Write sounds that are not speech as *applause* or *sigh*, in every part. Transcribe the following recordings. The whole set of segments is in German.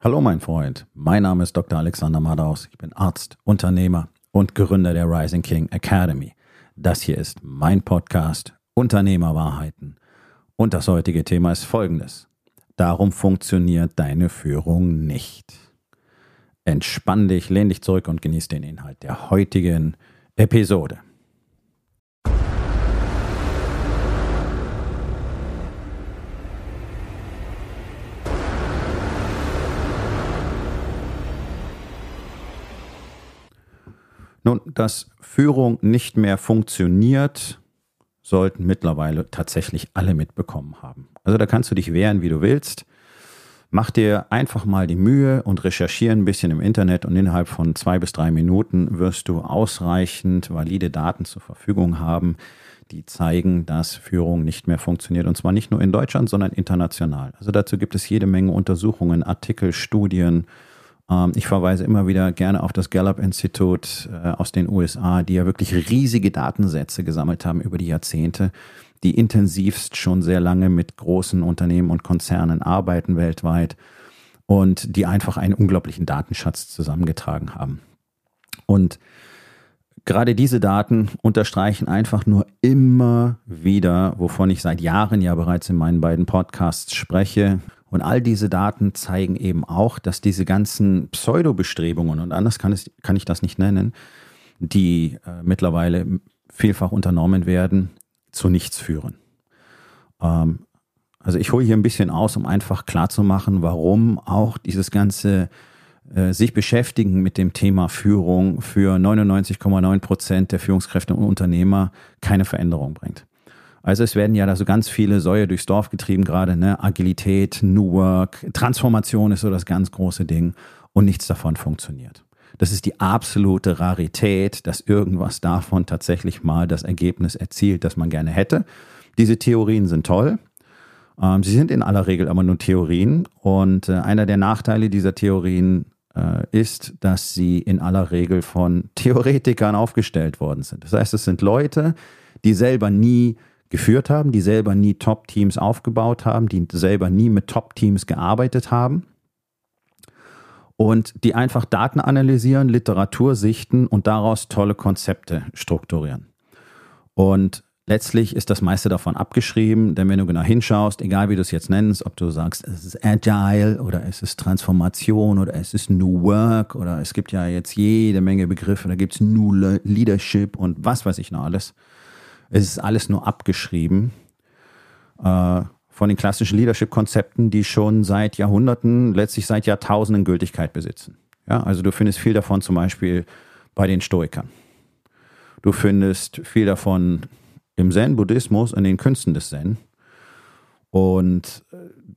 Hallo mein Freund, mein Name ist Dr. Alexander Madaus. Ich bin Arzt, Unternehmer und Gründer der Rising King Academy. Das hier ist mein Podcast Unternehmerwahrheiten. Und das heutige Thema ist folgendes. Darum funktioniert deine Führung nicht. Entspann dich, lehn dich zurück und genieß den Inhalt der heutigen Episode. Nun, dass Führung nicht mehr funktioniert, sollten mittlerweile tatsächlich alle mitbekommen haben. Also da kannst du dich wehren, wie du willst. Mach dir einfach mal die Mühe und recherchiere ein bisschen im Internet und innerhalb von zwei bis drei Minuten wirst du ausreichend valide Daten zur Verfügung haben, die zeigen, dass Führung nicht mehr funktioniert. Und zwar nicht nur in Deutschland, sondern international. Also dazu gibt es jede Menge Untersuchungen, Artikel, Studien, ich verweise immer wieder gerne auf das Gallup-Institut äh, aus den USA, die ja wirklich riesige Datensätze gesammelt haben über die Jahrzehnte, die intensivst schon sehr lange mit großen Unternehmen und Konzernen arbeiten weltweit und die einfach einen unglaublichen Datenschatz zusammengetragen haben. Und gerade diese Daten unterstreichen einfach nur immer wieder, wovon ich seit Jahren ja bereits in meinen beiden Podcasts spreche, und all diese Daten zeigen eben auch, dass diese ganzen Pseudo-Bestrebungen, und anders kann, es, kann ich das nicht nennen, die äh, mittlerweile vielfach unternommen werden, zu nichts führen. Ähm, also ich hole hier ein bisschen aus, um einfach klarzumachen, warum auch dieses ganze äh, sich beschäftigen mit dem Thema Führung für 99,9 Prozent der Führungskräfte und Unternehmer keine Veränderung bringt. Also es werden ja da so ganz viele Säue durchs Dorf getrieben gerade, ne? Agilität, New Work, Transformation ist so das ganz große Ding und nichts davon funktioniert. Das ist die absolute Rarität, dass irgendwas davon tatsächlich mal das Ergebnis erzielt, das man gerne hätte. Diese Theorien sind toll. Ähm, sie sind in aller Regel aber nur Theorien. Und äh, einer der Nachteile dieser Theorien äh, ist, dass sie in aller Regel von Theoretikern aufgestellt worden sind. Das heißt, es sind Leute, die selber nie geführt haben, die selber nie Top-Teams aufgebaut haben, die selber nie mit Top-Teams gearbeitet haben und die einfach Daten analysieren, Literatur sichten und daraus tolle Konzepte strukturieren. Und letztlich ist das meiste davon abgeschrieben, denn wenn du genau hinschaust, egal wie du es jetzt nennst, ob du sagst, es ist Agile oder es ist Transformation oder es ist New Work oder es gibt ja jetzt jede Menge Begriffe, da gibt es New Leadership und was weiß ich noch alles. Es ist alles nur abgeschrieben äh, von den klassischen Leadership-Konzepten, die schon seit Jahrhunderten, letztlich seit Jahrtausenden Gültigkeit besitzen. Ja, also du findest viel davon zum Beispiel bei den Stoikern. Du findest viel davon im Zen-Buddhismus, in den Künsten des Zen. Und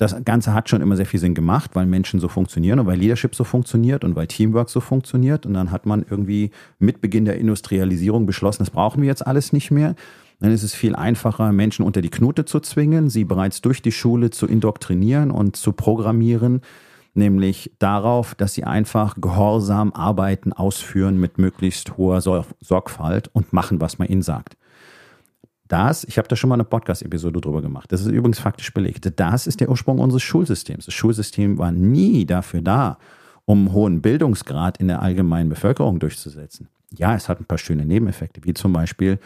das Ganze hat schon immer sehr viel Sinn gemacht, weil Menschen so funktionieren und weil Leadership so funktioniert und weil Teamwork so funktioniert. Und dann hat man irgendwie mit Beginn der Industrialisierung beschlossen, das brauchen wir jetzt alles nicht mehr. Dann ist es viel einfacher, Menschen unter die Knute zu zwingen, sie bereits durch die Schule zu indoktrinieren und zu programmieren, nämlich darauf, dass sie einfach gehorsam arbeiten, ausführen mit möglichst hoher Sorgfalt und machen, was man ihnen sagt. Das, ich habe da schon mal eine Podcast-Episode drüber gemacht, das ist übrigens faktisch belegt, das ist der Ursprung unseres Schulsystems. Das Schulsystem war nie dafür da, um einen hohen Bildungsgrad in der allgemeinen Bevölkerung durchzusetzen. Ja, es hat ein paar schöne Nebeneffekte, wie zum Beispiel,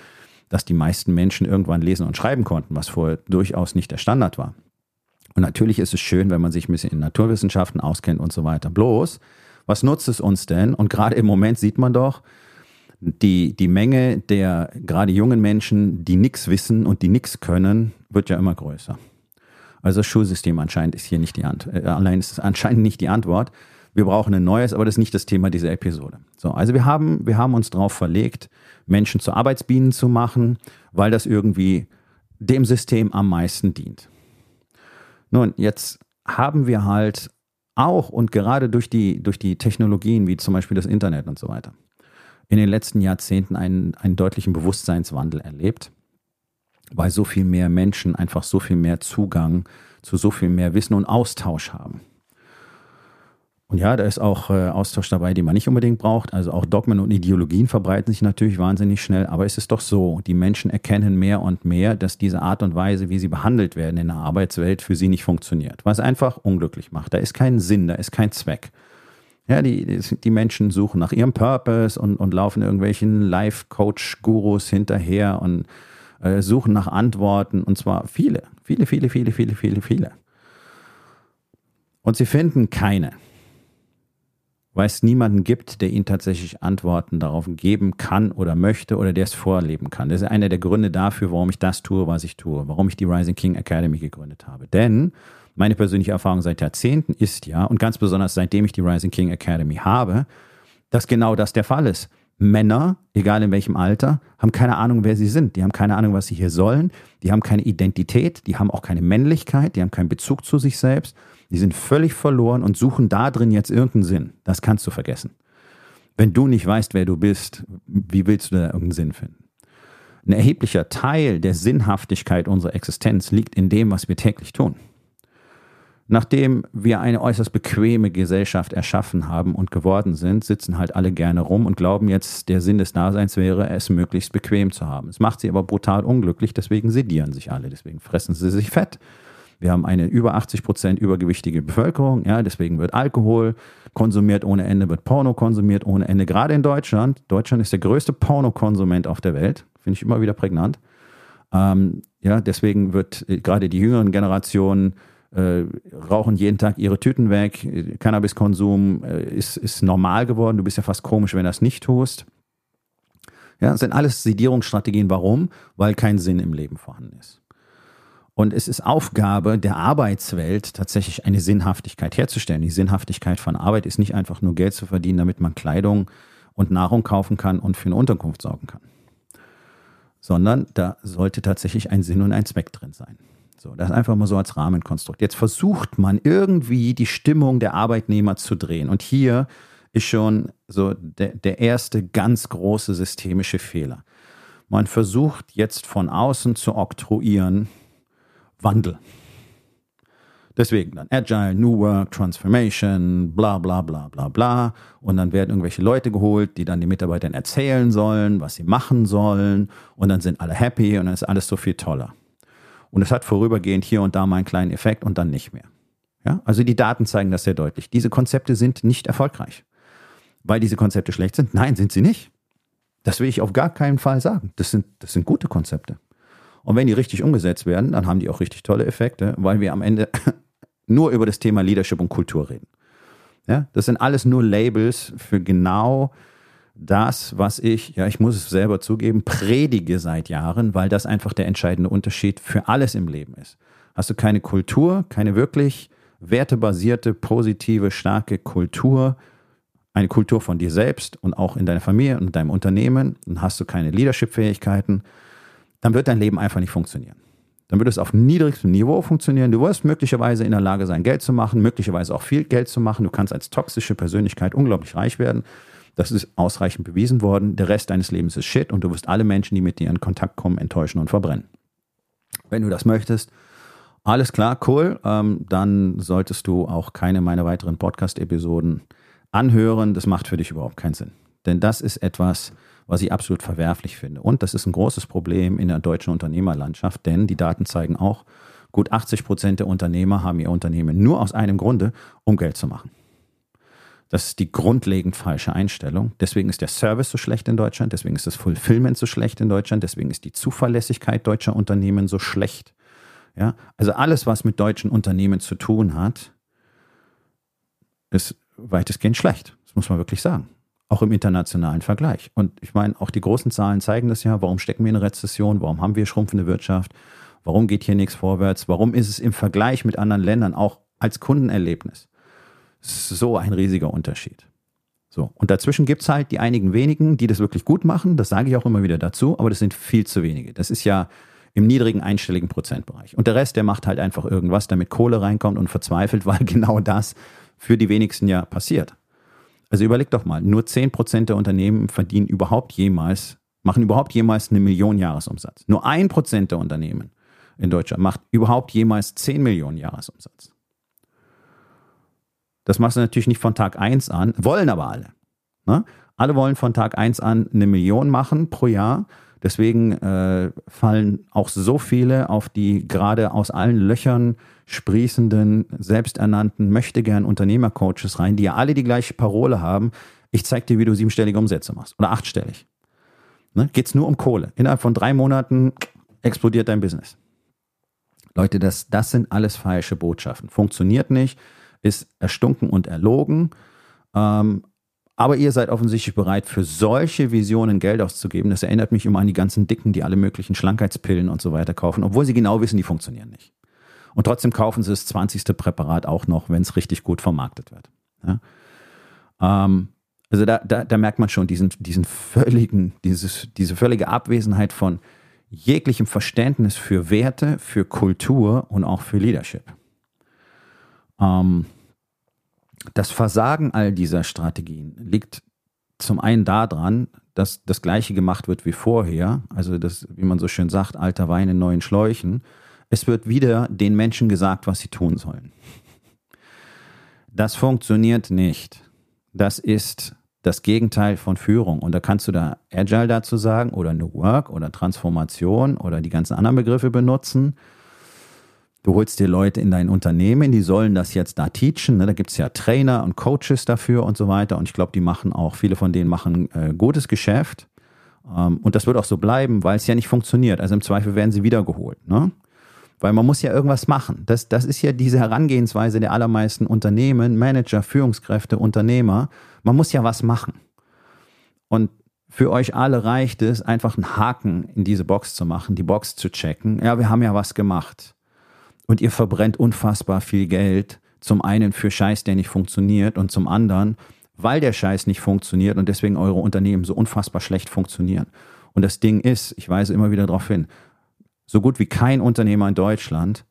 dass die meisten Menschen irgendwann lesen und schreiben konnten, was vorher durchaus nicht der Standard war. Und natürlich ist es schön, wenn man sich ein bisschen in Naturwissenschaften auskennt und so weiter. Bloß, was nutzt es uns denn? Und gerade im Moment sieht man doch, die, die Menge der gerade jungen Menschen, die nichts wissen und die nichts können, wird ja immer größer. Also das Schulsystem anscheinend ist hier nicht die Antwort. Äh, allein ist es anscheinend nicht die Antwort. Wir brauchen ein neues, aber das ist nicht das Thema dieser Episode. So, also wir haben, wir haben uns darauf verlegt, Menschen zu Arbeitsbienen zu machen, weil das irgendwie dem System am meisten dient. Nun, jetzt haben wir halt auch und gerade durch die, durch die Technologien wie zum Beispiel das Internet und so weiter, in den letzten Jahrzehnten einen, einen deutlichen Bewusstseinswandel erlebt, weil so viel mehr Menschen einfach so viel mehr Zugang zu so viel mehr Wissen und Austausch haben. Und ja, da ist auch äh, Austausch dabei, den man nicht unbedingt braucht. Also auch Dogmen und Ideologien verbreiten sich natürlich wahnsinnig schnell. Aber es ist doch so, die Menschen erkennen mehr und mehr, dass diese Art und Weise, wie sie behandelt werden in der Arbeitswelt, für sie nicht funktioniert. Was einfach unglücklich macht. Da ist kein Sinn, da ist kein Zweck. Ja, die, die Menschen suchen nach ihrem Purpose und, und laufen irgendwelchen Life-Coach-Gurus hinterher und äh, suchen nach Antworten. Und zwar viele, viele, viele, viele, viele, viele, viele. Und sie finden keine weil es niemanden gibt, der ihnen tatsächlich Antworten darauf geben kann oder möchte oder der es vorleben kann. Das ist einer der Gründe dafür, warum ich das tue, was ich tue, warum ich die Rising King Academy gegründet habe. Denn meine persönliche Erfahrung seit Jahrzehnten ist ja, und ganz besonders seitdem ich die Rising King Academy habe, dass genau das der Fall ist. Männer, egal in welchem Alter, haben keine Ahnung, wer sie sind. Die haben keine Ahnung, was sie hier sollen. Die haben keine Identität. Die haben auch keine Männlichkeit. Die haben keinen Bezug zu sich selbst. Die sind völlig verloren und suchen da drin jetzt irgendeinen Sinn. Das kannst du vergessen. Wenn du nicht weißt, wer du bist, wie willst du da irgendeinen Sinn finden? Ein erheblicher Teil der Sinnhaftigkeit unserer Existenz liegt in dem, was wir täglich tun. Nachdem wir eine äußerst bequeme Gesellschaft erschaffen haben und geworden sind, sitzen halt alle gerne rum und glauben jetzt, der Sinn des Daseins wäre, es möglichst bequem zu haben. Es macht sie aber brutal unglücklich, deswegen sedieren sich alle, deswegen fressen sie sich fett, wir haben eine über 80 Prozent übergewichtige Bevölkerung, ja, deswegen wird Alkohol konsumiert ohne Ende, wird Porno konsumiert ohne Ende, gerade in Deutschland. Deutschland ist der größte Pornokonsument auf der Welt, finde ich immer wieder prägnant. Ähm, ja, deswegen wird äh, gerade die jüngeren Generationen äh, rauchen jeden Tag ihre Tüten weg. Cannabiskonsum äh, ist, ist normal geworden. Du bist ja fast komisch, wenn du das nicht tust. Ja, das sind alles Sedierungsstrategien. Warum? Weil kein Sinn im Leben vorhanden ist. Und es ist Aufgabe der Arbeitswelt, tatsächlich eine Sinnhaftigkeit herzustellen. Die Sinnhaftigkeit von Arbeit ist nicht einfach nur Geld zu verdienen, damit man Kleidung und Nahrung kaufen kann und für eine Unterkunft sorgen kann. Sondern da sollte tatsächlich ein Sinn und ein Zweck drin sein. So, das einfach mal so als Rahmenkonstrukt. Jetzt versucht man irgendwie die Stimmung der Arbeitnehmer zu drehen. Und hier ist schon so der, der erste ganz große systemische Fehler. Man versucht jetzt von außen zu oktroyieren, Wandel. Deswegen dann Agile, New Work, Transformation, bla bla bla bla bla. Und dann werden irgendwelche Leute geholt, die dann den Mitarbeitern erzählen sollen, was sie machen sollen. Und dann sind alle happy und dann ist alles so viel toller. Und es hat vorübergehend hier und da mal einen kleinen Effekt und dann nicht mehr. Ja? Also die Daten zeigen das sehr deutlich. Diese Konzepte sind nicht erfolgreich. Weil diese Konzepte schlecht sind? Nein, sind sie nicht. Das will ich auf gar keinen Fall sagen. Das sind, das sind gute Konzepte. Und wenn die richtig umgesetzt werden, dann haben die auch richtig tolle Effekte, weil wir am Ende *laughs* nur über das Thema Leadership und Kultur reden. Ja, das sind alles nur Labels für genau das, was ich, ja, ich muss es selber zugeben, predige seit Jahren, weil das einfach der entscheidende Unterschied für alles im Leben ist. Hast du keine Kultur, keine wirklich wertebasierte, positive, starke Kultur, eine Kultur von dir selbst und auch in deiner Familie und deinem Unternehmen, dann hast du keine Leadership-Fähigkeiten, dann wird dein Leben einfach nicht funktionieren. Dann wird es auf niedrigstem Niveau funktionieren. Du wirst möglicherweise in der Lage sein, Geld zu machen, möglicherweise auch viel Geld zu machen. Du kannst als toxische Persönlichkeit unglaublich reich werden. Das ist ausreichend bewiesen worden. Der Rest deines Lebens ist Shit und du wirst alle Menschen, die mit dir in Kontakt kommen, enttäuschen und verbrennen. Wenn du das möchtest, alles klar, cool. Ähm, dann solltest du auch keine meiner weiteren Podcast-Episoden anhören. Das macht für dich überhaupt keinen Sinn. Denn das ist etwas, was ich absolut verwerflich finde. Und das ist ein großes Problem in der deutschen Unternehmerlandschaft, denn die Daten zeigen auch, gut 80 Prozent der Unternehmer haben ihr Unternehmen nur aus einem Grunde, um Geld zu machen. Das ist die grundlegend falsche Einstellung. Deswegen ist der Service so schlecht in Deutschland, deswegen ist das Fulfillment so schlecht in Deutschland, deswegen ist die Zuverlässigkeit deutscher Unternehmen so schlecht. Ja, also alles, was mit deutschen Unternehmen zu tun hat, ist weitestgehend schlecht. Das muss man wirklich sagen auch im internationalen Vergleich. Und ich meine, auch die großen Zahlen zeigen das ja. Warum stecken wir in Rezession? Warum haben wir schrumpfende Wirtschaft? Warum geht hier nichts vorwärts? Warum ist es im Vergleich mit anderen Ländern auch als Kundenerlebnis so ein riesiger Unterschied? So. Und dazwischen gibt es halt die einigen wenigen, die das wirklich gut machen. Das sage ich auch immer wieder dazu, aber das sind viel zu wenige. Das ist ja im niedrigen einstelligen Prozentbereich. Und der Rest, der macht halt einfach irgendwas, damit Kohle reinkommt und verzweifelt, *laughs* weil genau das für die wenigsten ja passiert. Also überleg doch mal, nur 10% der Unternehmen verdienen überhaupt jemals, machen überhaupt jemals eine Million Jahresumsatz. Nur 1% der Unternehmen in Deutschland macht überhaupt jemals 10 Millionen Jahresumsatz. Das machst du natürlich nicht von Tag 1 an, wollen aber alle. Ne? Alle wollen von Tag 1 an eine Million machen pro Jahr. Deswegen äh, fallen auch so viele auf die gerade aus allen Löchern sprießenden, selbsternannten, möchtegern Unternehmercoaches rein, die ja alle die gleiche Parole haben. Ich zeig dir, wie du siebenstellige Umsätze machst oder achtstellig. Ne? Geht es nur um Kohle. Innerhalb von drei Monaten explodiert dein Business. Leute, das, das sind alles falsche Botschaften. Funktioniert nicht, ist erstunken und erlogen. Ähm, aber ihr seid offensichtlich bereit, für solche Visionen Geld auszugeben. Das erinnert mich immer an die ganzen Dicken, die alle möglichen Schlankheitspillen und so weiter kaufen, obwohl sie genau wissen, die funktionieren nicht. Und trotzdem kaufen sie das 20. Präparat auch noch, wenn es richtig gut vermarktet wird. Ja? Ähm, also da, da, da, merkt man schon diesen, diesen völligen, dieses, diese völlige Abwesenheit von jeglichem Verständnis für Werte, für Kultur und auch für Leadership. Ähm, das Versagen all dieser Strategien liegt zum einen daran, dass das Gleiche gemacht wird wie vorher, also das, wie man so schön sagt, alter Wein in neuen Schläuchen. Es wird wieder den Menschen gesagt, was sie tun sollen. Das funktioniert nicht. Das ist das Gegenteil von Führung. Und da kannst du da Agile dazu sagen oder New Work oder Transformation oder die ganzen anderen Begriffe benutzen. Du holst dir Leute in dein Unternehmen, die sollen das jetzt da teachen. Ne? Da gibt es ja Trainer und Coaches dafür und so weiter. Und ich glaube, die machen auch, viele von denen machen äh, gutes Geschäft. Ähm, und das wird auch so bleiben, weil es ja nicht funktioniert. Also im Zweifel werden sie wiedergeholt. Ne? Weil man muss ja irgendwas machen. Das, das ist ja diese Herangehensweise der allermeisten Unternehmen, Manager, Führungskräfte, Unternehmer. Man muss ja was machen. Und für euch alle reicht es, einfach einen Haken in diese Box zu machen, die Box zu checken. Ja, wir haben ja was gemacht und ihr verbrennt unfassbar viel Geld. Zum einen für Scheiß, der nicht funktioniert und zum anderen, weil der Scheiß nicht funktioniert und deswegen eure Unternehmen so unfassbar schlecht funktionieren. Und das Ding ist, ich weise immer wieder darauf hin, so gut wie kein Unternehmer in Deutschland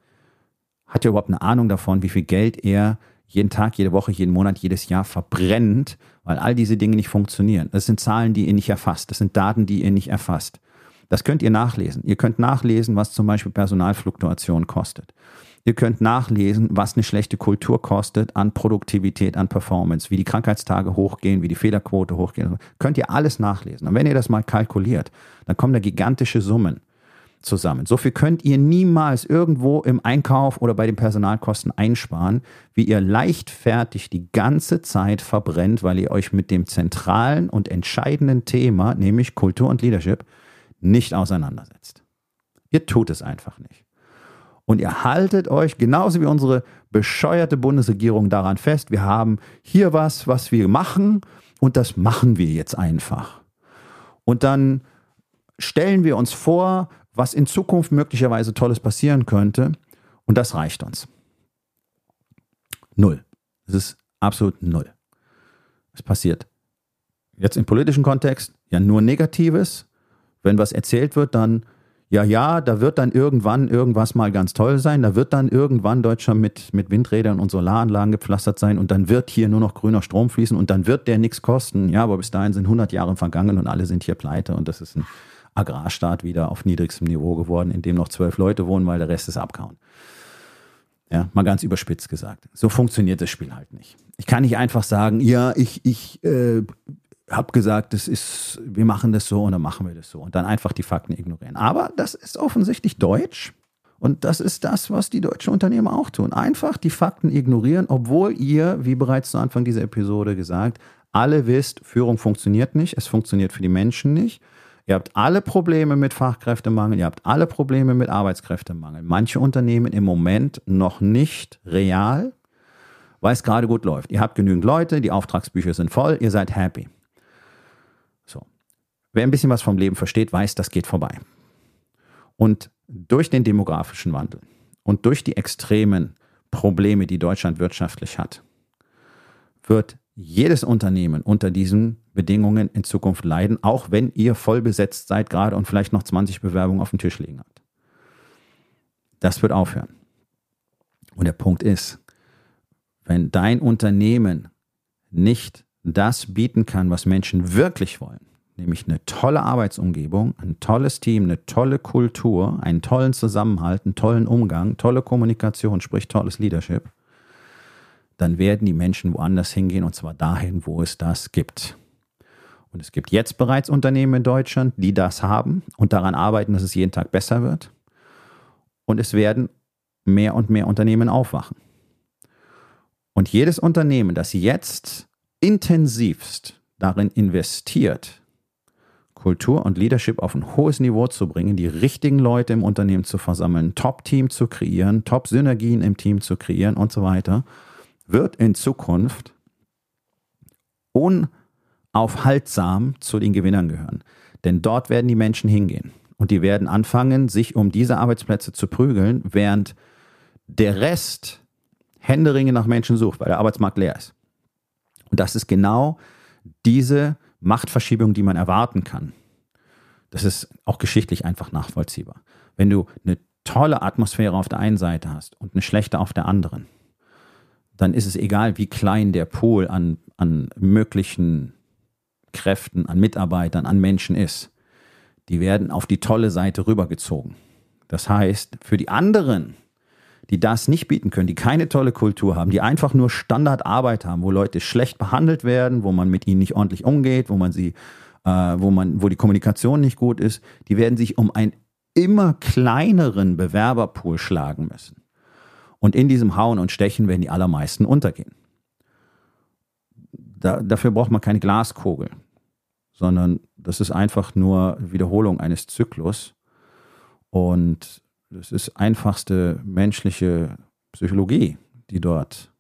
hat ja überhaupt eine Ahnung davon, wie viel Geld er jeden Tag, jede Woche, jeden Monat, jedes Jahr verbrennt, weil all diese Dinge nicht funktionieren. Das sind Zahlen, die ihr nicht erfasst. Das sind Daten, die ihr nicht erfasst. Das könnt ihr nachlesen. Ihr könnt nachlesen, was zum Beispiel Personalfluktuation kostet. Ihr könnt nachlesen, was eine schlechte Kultur kostet an Produktivität, an Performance, wie die Krankheitstage hochgehen, wie die Fehlerquote hochgeht. Könnt ihr alles nachlesen. Und wenn ihr das mal kalkuliert, dann kommen da gigantische Summen zusammen. So viel könnt ihr niemals irgendwo im Einkauf oder bei den Personalkosten einsparen, wie ihr leichtfertig die ganze Zeit verbrennt, weil ihr euch mit dem zentralen und entscheidenden Thema, nämlich Kultur und Leadership, nicht auseinandersetzt. Ihr tut es einfach nicht. Und ihr haltet euch genauso wie unsere bescheuerte Bundesregierung daran fest, wir haben hier was, was wir machen und das machen wir jetzt einfach. Und dann stellen wir uns vor, was in Zukunft möglicherweise Tolles passieren könnte und das reicht uns. Null. Es ist absolut null. Es passiert jetzt im politischen Kontext ja nur Negatives wenn was erzählt wird, dann, ja, ja, da wird dann irgendwann irgendwas mal ganz toll sein, da wird dann irgendwann Deutschland mit, mit Windrädern und Solaranlagen gepflastert sein und dann wird hier nur noch grüner Strom fließen und dann wird der nichts kosten. Ja, aber bis dahin sind 100 Jahre vergangen und alle sind hier pleite und das ist ein Agrarstaat wieder auf niedrigstem Niveau geworden, in dem noch zwölf Leute wohnen, weil der Rest ist abgehauen. Ja, mal ganz überspitzt gesagt. So funktioniert das Spiel halt nicht. Ich kann nicht einfach sagen, ja, ich, ich äh, habe gesagt, das ist, wir machen das so und dann machen wir das so und dann einfach die Fakten ignorieren. Aber das ist offensichtlich deutsch und das ist das, was die deutschen Unternehmer auch tun. Einfach die Fakten ignorieren, obwohl ihr, wie bereits zu Anfang dieser Episode gesagt, alle wisst, Führung funktioniert nicht, es funktioniert für die Menschen nicht. Ihr habt alle Probleme mit Fachkräftemangel, ihr habt alle Probleme mit Arbeitskräftemangel. Manche Unternehmen im Moment noch nicht real, weil es gerade gut läuft. Ihr habt genügend Leute, die Auftragsbücher sind voll, ihr seid happy. Wer ein bisschen was vom Leben versteht, weiß, das geht vorbei. Und durch den demografischen Wandel und durch die extremen Probleme, die Deutschland wirtschaftlich hat, wird jedes Unternehmen unter diesen Bedingungen in Zukunft leiden, auch wenn ihr voll besetzt seid gerade und vielleicht noch 20 Bewerbungen auf dem Tisch liegen habt. Das wird aufhören. Und der Punkt ist, wenn dein Unternehmen nicht das bieten kann, was Menschen wirklich wollen, nämlich eine tolle Arbeitsumgebung, ein tolles Team, eine tolle Kultur, einen tollen Zusammenhalt, einen tollen Umgang, tolle Kommunikation, sprich tolles Leadership, dann werden die Menschen woanders hingehen und zwar dahin, wo es das gibt. Und es gibt jetzt bereits Unternehmen in Deutschland, die das haben und daran arbeiten, dass es jeden Tag besser wird. Und es werden mehr und mehr Unternehmen aufwachen. Und jedes Unternehmen, das jetzt intensivst darin investiert, Kultur und Leadership auf ein hohes Niveau zu bringen, die richtigen Leute im Unternehmen zu versammeln, Top-Team zu kreieren, Top-Synergien im Team zu kreieren und so weiter, wird in Zukunft unaufhaltsam zu den Gewinnern gehören. Denn dort werden die Menschen hingehen. Und die werden anfangen, sich um diese Arbeitsplätze zu prügeln, während der Rest Händeringe nach Menschen sucht, weil der Arbeitsmarkt leer ist. Und das ist genau diese Machtverschiebung, die man erwarten kann. Das ist auch geschichtlich einfach nachvollziehbar. Wenn du eine tolle Atmosphäre auf der einen Seite hast und eine schlechte auf der anderen, dann ist es egal, wie klein der Pool an, an möglichen Kräften, an Mitarbeitern, an Menschen ist. Die werden auf die tolle Seite rübergezogen. Das heißt, für die anderen die das nicht bieten können, die keine tolle Kultur haben, die einfach nur Standardarbeit haben, wo Leute schlecht behandelt werden, wo man mit ihnen nicht ordentlich umgeht, wo man sie, äh, wo man, wo die Kommunikation nicht gut ist, die werden sich um einen immer kleineren Bewerberpool schlagen müssen. Und in diesem Hauen und Stechen werden die allermeisten untergehen. Da, dafür braucht man keine Glaskugel, sondern das ist einfach nur Wiederholung eines Zyklus. Und das ist einfachste menschliche Psychologie, die dort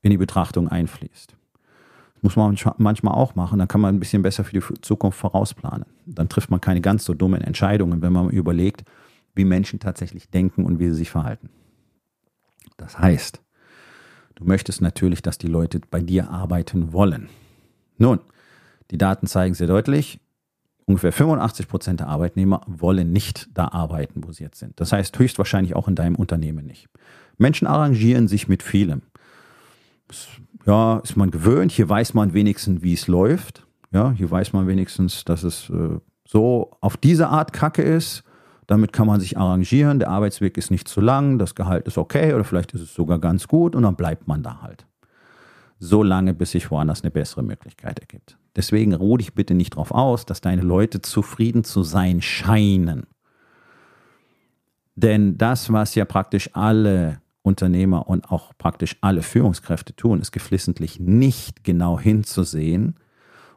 in die Betrachtung einfließt. Das muss man manchmal auch machen, dann kann man ein bisschen besser für die Zukunft vorausplanen. Dann trifft man keine ganz so dummen Entscheidungen, wenn man überlegt, wie Menschen tatsächlich denken und wie sie sich verhalten. Das heißt, du möchtest natürlich, dass die Leute bei dir arbeiten wollen. Nun, die Daten zeigen sehr deutlich, ungefähr 85 Prozent der Arbeitnehmer wollen nicht da arbeiten, wo sie jetzt sind. Das heißt höchstwahrscheinlich auch in deinem Unternehmen nicht. Menschen arrangieren sich mit vielem. Ja, ist man gewöhnt. Hier weiß man wenigstens, wie es läuft. Ja, hier weiß man wenigstens, dass es äh, so auf diese Art Kacke ist. Damit kann man sich arrangieren. Der Arbeitsweg ist nicht zu lang, das Gehalt ist okay oder vielleicht ist es sogar ganz gut und dann bleibt man da halt. So lange, bis sich woanders eine bessere Möglichkeit ergibt. Deswegen ruh dich bitte nicht darauf aus, dass deine Leute zufrieden zu sein scheinen. Denn das, was ja praktisch alle Unternehmer und auch praktisch alle Führungskräfte tun, ist geflissentlich nicht genau hinzusehen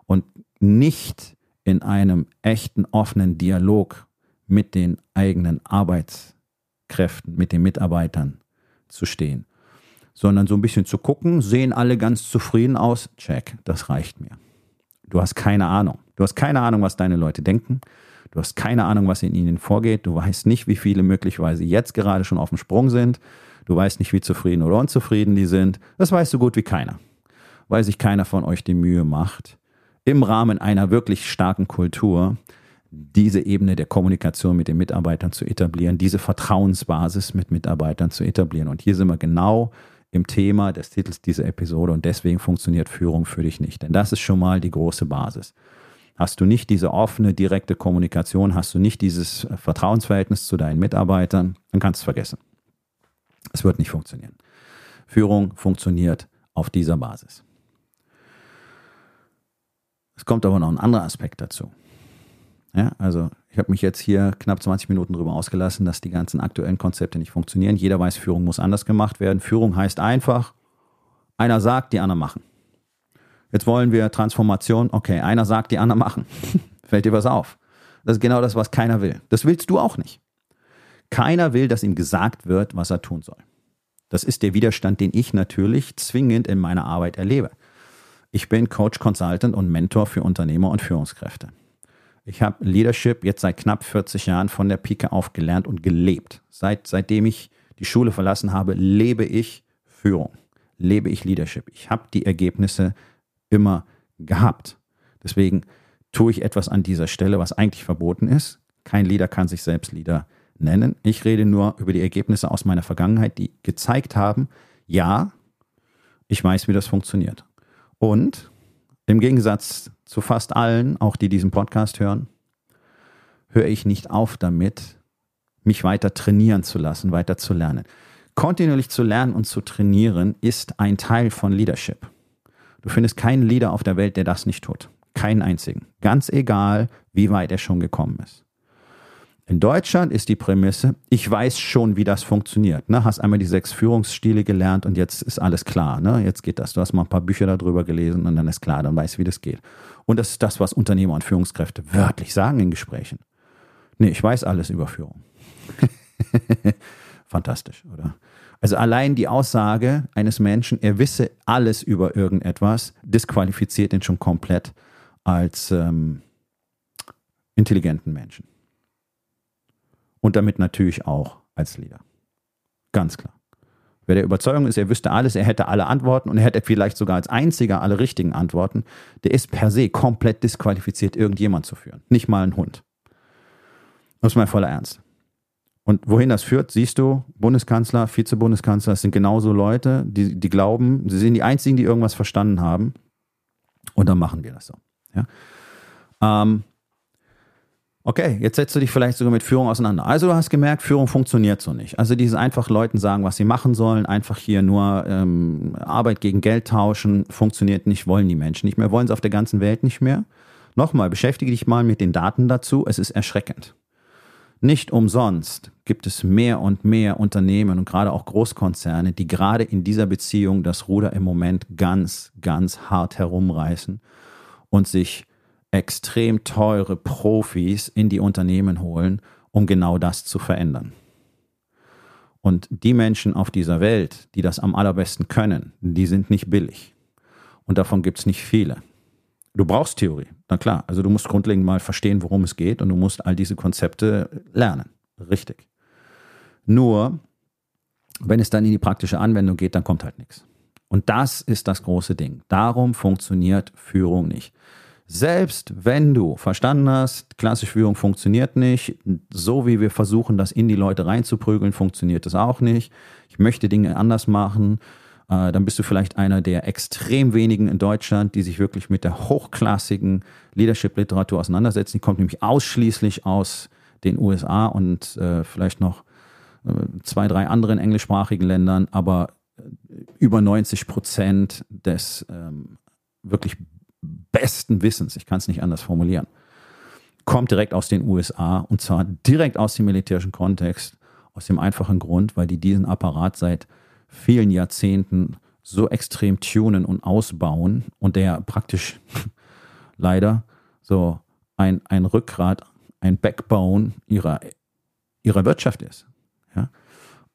und nicht in einem echten, offenen Dialog mit den eigenen Arbeitskräften, mit den Mitarbeitern zu stehen, sondern so ein bisschen zu gucken, sehen alle ganz zufrieden aus, check, das reicht mir. Du hast keine Ahnung. Du hast keine Ahnung, was deine Leute denken. Du hast keine Ahnung, was in ihnen vorgeht. Du weißt nicht, wie viele möglicherweise jetzt gerade schon auf dem Sprung sind. Du weißt nicht, wie zufrieden oder unzufrieden die sind. Das weißt du gut wie keiner. Weil sich keiner von euch die Mühe macht, im Rahmen einer wirklich starken Kultur diese Ebene der Kommunikation mit den Mitarbeitern zu etablieren, diese Vertrauensbasis mit Mitarbeitern zu etablieren. Und hier sind wir genau im Thema des Titels dieser Episode und deswegen funktioniert Führung für dich nicht. Denn das ist schon mal die große Basis. Hast du nicht diese offene, direkte Kommunikation, hast du nicht dieses Vertrauensverhältnis zu deinen Mitarbeitern, dann kannst du es vergessen. Es wird nicht funktionieren. Führung funktioniert auf dieser Basis. Es kommt aber noch ein anderer Aspekt dazu. Ja, also ich habe mich jetzt hier knapp 20 Minuten darüber ausgelassen, dass die ganzen aktuellen Konzepte nicht funktionieren. Jeder weiß, Führung muss anders gemacht werden. Führung heißt einfach, einer sagt, die anderen machen. Jetzt wollen wir Transformation. Okay, einer sagt, die anderen machen. *laughs* Fällt dir was auf? Das ist genau das, was keiner will. Das willst du auch nicht. Keiner will, dass ihm gesagt wird, was er tun soll. Das ist der Widerstand, den ich natürlich zwingend in meiner Arbeit erlebe. Ich bin Coach, Consultant und Mentor für Unternehmer und Führungskräfte. Ich habe Leadership jetzt seit knapp 40 Jahren von der Pike auf gelernt und gelebt. Seit, seitdem ich die Schule verlassen habe, lebe ich Führung, lebe ich Leadership. Ich habe die Ergebnisse immer gehabt. Deswegen tue ich etwas an dieser Stelle, was eigentlich verboten ist. Kein Leader kann sich selbst Leader nennen. Ich rede nur über die Ergebnisse aus meiner Vergangenheit, die gezeigt haben, ja, ich weiß, wie das funktioniert. Und im Gegensatz zu fast allen, auch die diesen Podcast hören, höre ich nicht auf damit, mich weiter trainieren zu lassen, weiter zu lernen. kontinuierlich zu lernen und zu trainieren ist ein Teil von Leadership. Du findest keinen Leader auf der Welt, der das nicht tut. Keinen einzigen. Ganz egal, wie weit er schon gekommen ist. In Deutschland ist die Prämisse, ich weiß schon, wie das funktioniert. Ne? Hast einmal die sechs Führungsstile gelernt und jetzt ist alles klar. Ne? Jetzt geht das. Du hast mal ein paar Bücher darüber gelesen und dann ist klar, dann weißt du, wie das geht. Und das ist das, was Unternehmer und Führungskräfte wörtlich sagen in Gesprächen. Nee, ich weiß alles über Führung. *laughs* Fantastisch, oder? Also allein die Aussage eines Menschen, er wisse alles über irgendetwas, disqualifiziert ihn schon komplett als ähm, intelligenten Menschen. Und damit natürlich auch als Leader. Ganz klar. Wer der Überzeugung ist, er wüsste alles, er hätte alle Antworten und er hätte vielleicht sogar als einziger alle richtigen Antworten, der ist per se komplett disqualifiziert, irgendjemand zu führen. Nicht mal ein Hund. Das ist mein voller Ernst. Und wohin das führt, siehst du, Bundeskanzler, Vizebundeskanzler, das sind genauso Leute, die, die glauben, sie sind die Einzigen, die irgendwas verstanden haben. Und dann machen wir das so. Ja? Ähm, okay, jetzt setzt du dich vielleicht sogar mit Führung auseinander. Also du hast gemerkt, Führung funktioniert so nicht. Also dieses einfach Leuten sagen, was sie machen sollen, einfach hier nur ähm, Arbeit gegen Geld tauschen, funktioniert nicht, wollen die Menschen nicht mehr, wollen sie auf der ganzen Welt nicht mehr. Nochmal, beschäftige dich mal mit den Daten dazu, es ist erschreckend. Nicht umsonst gibt es mehr und mehr Unternehmen und gerade auch Großkonzerne, die gerade in dieser Beziehung das Ruder im Moment ganz, ganz hart herumreißen und sich extrem teure Profis in die Unternehmen holen, um genau das zu verändern. Und die Menschen auf dieser Welt, die das am allerbesten können, die sind nicht billig. Und davon gibt es nicht viele. Du brauchst Theorie, na klar. Also du musst grundlegend mal verstehen, worum es geht und du musst all diese Konzepte lernen. Richtig. Nur, wenn es dann in die praktische Anwendung geht, dann kommt halt nichts. Und das ist das große Ding. Darum funktioniert Führung nicht. Selbst wenn du verstanden hast, klassische Führung funktioniert nicht, so wie wir versuchen, das in die Leute reinzuprügeln, funktioniert es auch nicht. Ich möchte Dinge anders machen äh, dann bist du vielleicht einer der extrem wenigen in Deutschland, die sich wirklich mit der hochklassigen Leadership-Literatur auseinandersetzen. Die kommt nämlich ausschließlich aus den USA und äh, vielleicht noch äh, zwei, drei anderen englischsprachigen Ländern, aber über 90 Prozent des ähm, wirklich besten Wissens, ich kann es nicht anders formulieren, kommt direkt aus den USA und zwar direkt aus dem militärischen Kontext, aus dem einfachen Grund, weil die diesen Apparat seit vielen Jahrzehnten so extrem tunen und ausbauen und der praktisch *laughs* leider so ein, ein Rückgrat, ein Backbone ihrer, ihrer Wirtschaft ist. Ja?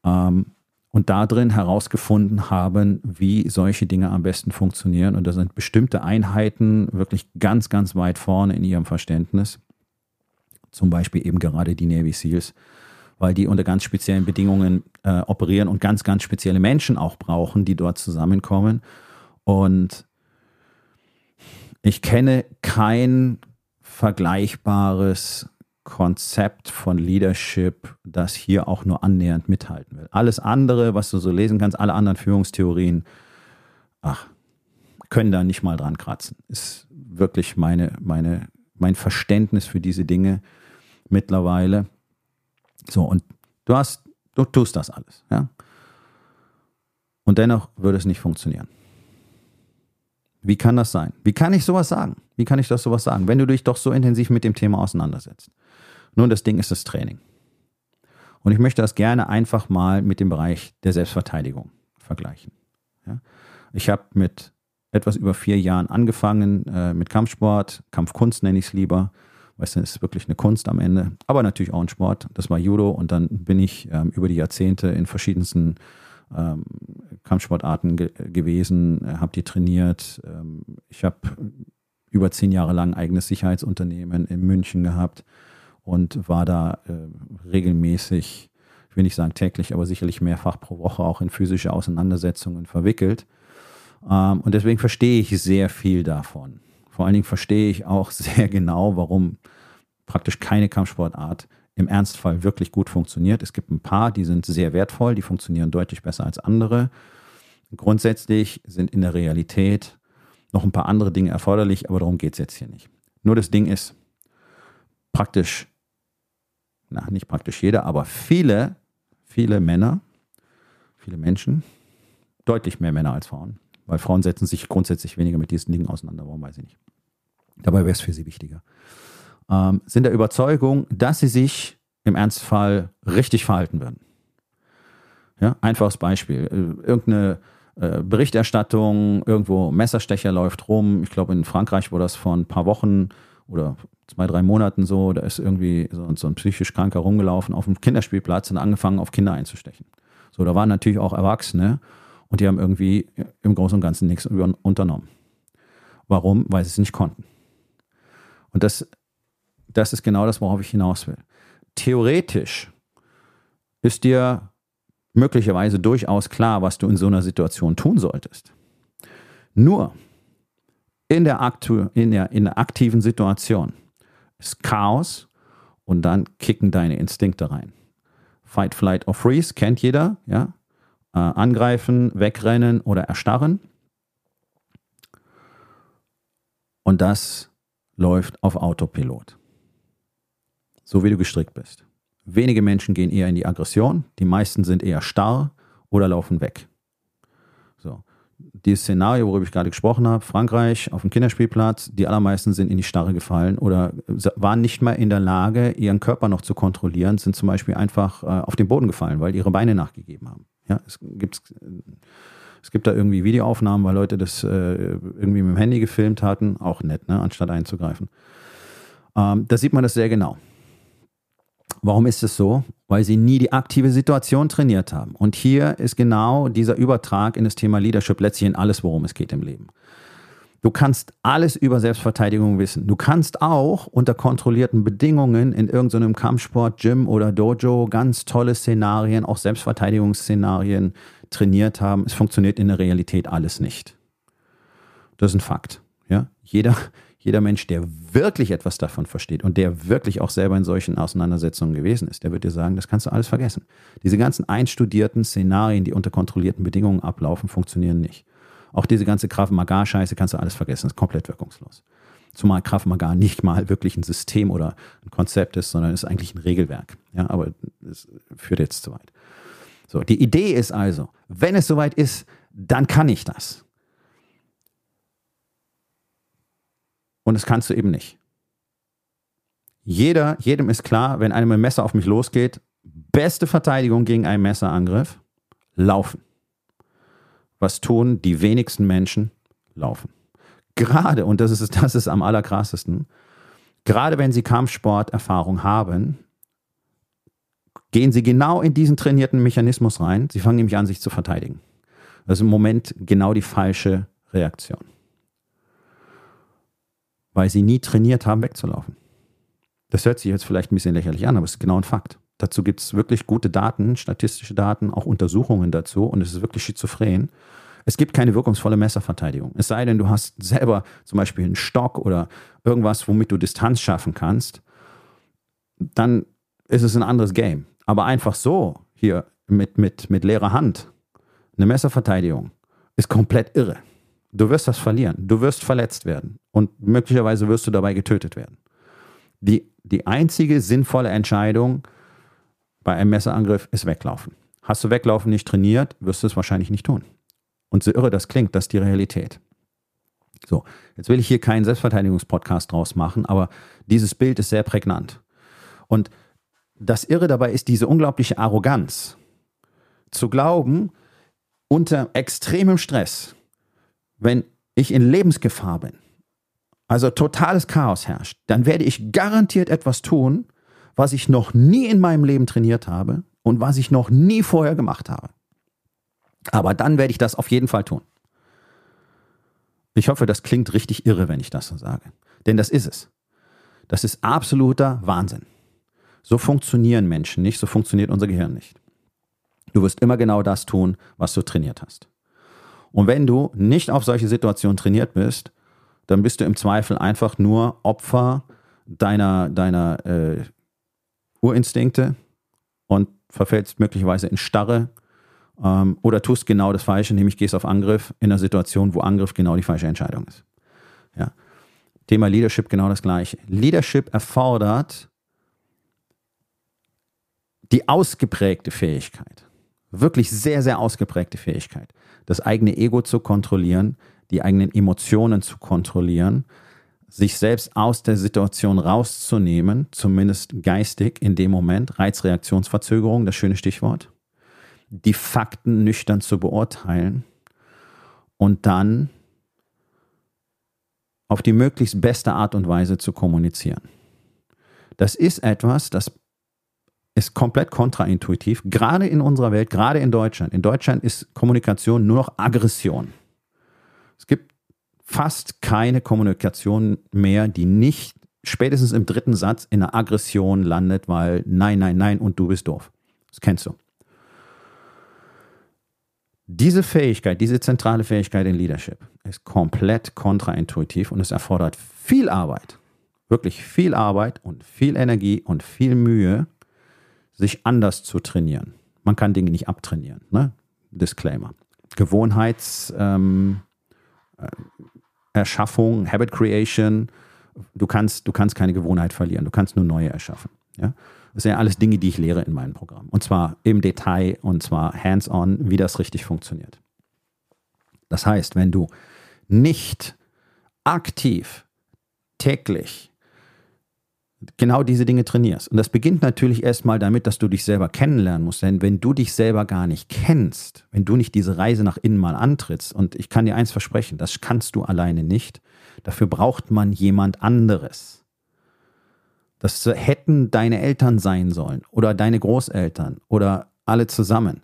Ähm, und darin herausgefunden haben, wie solche Dinge am besten funktionieren. Und da sind bestimmte Einheiten wirklich ganz, ganz weit vorne in ihrem Verständnis. Zum Beispiel eben gerade die Navy SEALs, weil die unter ganz speziellen Bedingungen äh, operieren und ganz, ganz spezielle Menschen auch brauchen, die dort zusammenkommen. Und ich kenne kein vergleichbares Konzept von Leadership, das hier auch nur annähernd mithalten will. Alles andere, was du so lesen kannst, alle anderen Führungstheorien, ach, können da nicht mal dran kratzen. Ist wirklich meine, meine, mein Verständnis für diese Dinge mittlerweile. So, und du hast, du tust das alles, ja. Und dennoch würde es nicht funktionieren. Wie kann das sein? Wie kann ich sowas sagen? Wie kann ich das sowas sagen, wenn du dich doch so intensiv mit dem Thema auseinandersetzt? Nun, das Ding ist das Training. Und ich möchte das gerne einfach mal mit dem Bereich der Selbstverteidigung vergleichen. Ja? Ich habe mit etwas über vier Jahren angefangen äh, mit Kampfsport, Kampfkunst nenne ich es lieber. Weißt du, es ist wirklich eine Kunst am Ende, aber natürlich auch ein Sport. Das war Judo und dann bin ich ähm, über die Jahrzehnte in verschiedensten ähm, Kampfsportarten ge gewesen, äh, habe die trainiert. Ähm, ich habe über zehn Jahre lang ein eigenes Sicherheitsunternehmen in München gehabt und war da äh, regelmäßig, ich will nicht sagen täglich, aber sicherlich mehrfach pro Woche auch in physische Auseinandersetzungen verwickelt. Ähm, und deswegen verstehe ich sehr viel davon. Vor allen Dingen verstehe ich auch *laughs* sehr genau, warum praktisch keine Kampfsportart im Ernstfall wirklich gut funktioniert. Es gibt ein paar, die sind sehr wertvoll, die funktionieren deutlich besser als andere. Grundsätzlich sind in der Realität noch ein paar andere Dinge erforderlich, aber darum geht es jetzt hier nicht. Nur das Ding ist, praktisch, na, nicht praktisch jeder, aber viele, viele Männer, viele Menschen, deutlich mehr Männer als Frauen, weil Frauen setzen sich grundsätzlich weniger mit diesen Dingen auseinander. Warum weiß ich nicht. Dabei wäre es für sie wichtiger. Ähm, sind der Überzeugung, dass sie sich im Ernstfall richtig verhalten werden. Ja, einfaches Beispiel. Äh, irgendeine äh, Berichterstattung, irgendwo Messerstecher läuft rum. Ich glaube, in Frankreich wurde das vor ein paar Wochen oder zwei, drei Monaten so. Da ist irgendwie so, so ein psychisch Kranker rumgelaufen auf dem Kinderspielplatz und angefangen, auf Kinder einzustechen. So, da waren natürlich auch Erwachsene und die haben irgendwie im Großen und Ganzen nichts unternommen. Warum? Weil sie es nicht konnten. Und das, das ist genau das, worauf ich hinaus will. Theoretisch ist dir möglicherweise durchaus klar, was du in so einer Situation tun solltest. Nur in der, aktu in der, in der aktiven Situation ist Chaos und dann kicken deine Instinkte rein. Fight, Flight or Freeze kennt jeder, ja? Äh, angreifen, wegrennen oder erstarren. Und das läuft auf Autopilot. So wie du gestrickt bist. Wenige Menschen gehen eher in die Aggression, die meisten sind eher starr oder laufen weg. So. Dieses Szenario, worüber ich gerade gesprochen habe, Frankreich auf dem Kinderspielplatz, die allermeisten sind in die Starre gefallen oder waren nicht mehr in der Lage, ihren Körper noch zu kontrollieren, sind zum Beispiel einfach äh, auf den Boden gefallen, weil ihre Beine nachgegeben haben. Ja, es gibt, es gibt da irgendwie Videoaufnahmen, weil Leute das äh, irgendwie mit dem Handy gefilmt hatten, auch nett, ne, anstatt einzugreifen. Ähm, da sieht man das sehr genau. Warum ist es so? Weil sie nie die aktive Situation trainiert haben. Und hier ist genau dieser Übertrag in das Thema Leadership letztlich in alles, worum es geht im Leben. Du kannst alles über Selbstverteidigung wissen. Du kannst auch unter kontrollierten Bedingungen in irgendeinem Kampfsport, Gym oder Dojo ganz tolle Szenarien, auch Selbstverteidigungsszenarien trainiert haben. Es funktioniert in der Realität alles nicht. Das ist ein Fakt. Ja? Jeder, jeder Mensch, der wirklich etwas davon versteht und der wirklich auch selber in solchen Auseinandersetzungen gewesen ist, der wird dir sagen, das kannst du alles vergessen. Diese ganzen einstudierten Szenarien, die unter kontrollierten Bedingungen ablaufen, funktionieren nicht. Auch diese ganze Krav Maga-Scheiße kannst du alles vergessen, ist komplett wirkungslos. Zumal Krav Maga nicht mal wirklich ein System oder ein Konzept ist, sondern ist eigentlich ein Regelwerk. Ja, aber das führt jetzt zu weit. So, die Idee ist also, wenn es soweit ist, dann kann ich das. Und das kannst du eben nicht. Jeder, jedem ist klar, wenn einem ein Messer auf mich losgeht, beste Verteidigung gegen einen Messerangriff, laufen. Was tun die wenigsten Menschen? Laufen. Gerade, und das ist, das ist am allerkrassesten, gerade wenn sie Kampfsporterfahrung haben, gehen sie genau in diesen trainierten Mechanismus rein. Sie fangen nämlich an, sich zu verteidigen. Das ist im Moment genau die falsche Reaktion weil sie nie trainiert haben, wegzulaufen. Das hört sich jetzt vielleicht ein bisschen lächerlich an, aber es ist genau ein Fakt. Dazu gibt es wirklich gute Daten, statistische Daten, auch Untersuchungen dazu und es ist wirklich schizophren. Es gibt keine wirkungsvolle Messerverteidigung. Es sei denn, du hast selber zum Beispiel einen Stock oder irgendwas, womit du Distanz schaffen kannst, dann ist es ein anderes Game. Aber einfach so hier mit, mit, mit leerer Hand eine Messerverteidigung ist komplett irre. Du wirst das verlieren. Du wirst verletzt werden. Und möglicherweise wirst du dabei getötet werden. Die, die einzige sinnvolle Entscheidung bei einem Messerangriff ist weglaufen. Hast du weglaufen nicht trainiert, wirst du es wahrscheinlich nicht tun. Und so irre das klingt, das ist die Realität. So, jetzt will ich hier keinen Selbstverteidigungspodcast draus machen, aber dieses Bild ist sehr prägnant. Und das Irre dabei ist diese unglaubliche Arroganz. Zu glauben, unter extremem Stress wenn ich in Lebensgefahr bin, also totales Chaos herrscht, dann werde ich garantiert etwas tun, was ich noch nie in meinem Leben trainiert habe und was ich noch nie vorher gemacht habe. Aber dann werde ich das auf jeden Fall tun. Ich hoffe, das klingt richtig irre, wenn ich das so sage. Denn das ist es. Das ist absoluter Wahnsinn. So funktionieren Menschen nicht, so funktioniert unser Gehirn nicht. Du wirst immer genau das tun, was du trainiert hast. Und wenn du nicht auf solche Situationen trainiert bist, dann bist du im Zweifel einfach nur Opfer deiner, deiner äh, Urinstinkte und verfällst möglicherweise in Starre ähm, oder tust genau das Falsche, nämlich gehst auf Angriff in einer Situation, wo Angriff genau die falsche Entscheidung ist. Ja. Thema Leadership genau das gleiche. Leadership erfordert die ausgeprägte Fähigkeit, wirklich sehr, sehr ausgeprägte Fähigkeit, das eigene Ego zu kontrollieren, die eigenen Emotionen zu kontrollieren, sich selbst aus der Situation rauszunehmen, zumindest geistig in dem Moment, Reizreaktionsverzögerung, das schöne Stichwort, die Fakten nüchtern zu beurteilen und dann auf die möglichst beste Art und Weise zu kommunizieren. Das ist etwas, das ist komplett kontraintuitiv, gerade in unserer Welt, gerade in Deutschland. In Deutschland ist Kommunikation nur noch Aggression. Es gibt fast keine Kommunikation mehr, die nicht spätestens im dritten Satz in einer Aggression landet, weil nein, nein, nein und du bist doof. Das kennst du. Diese Fähigkeit, diese zentrale Fähigkeit in Leadership ist komplett kontraintuitiv und es erfordert viel Arbeit, wirklich viel Arbeit und viel Energie und viel Mühe, sich anders zu trainieren. Man kann Dinge nicht abtrainieren. Ne? Disclaimer. Gewohnheits, ähm, äh, Habit Creation. Du kannst, du kannst keine Gewohnheit verlieren, du kannst nur neue erschaffen. Ja? Das sind ja alles Dinge, die ich lehre in meinem Programm. Und zwar im Detail und zwar hands-on, wie das richtig funktioniert. Das heißt, wenn du nicht aktiv täglich genau diese Dinge trainierst. Und das beginnt natürlich erstmal damit, dass du dich selber kennenlernen musst. Denn wenn du dich selber gar nicht kennst, wenn du nicht diese Reise nach innen mal antrittst, und ich kann dir eins versprechen, das kannst du alleine nicht, dafür braucht man jemand anderes. Das hätten deine Eltern sein sollen oder deine Großeltern oder alle zusammen.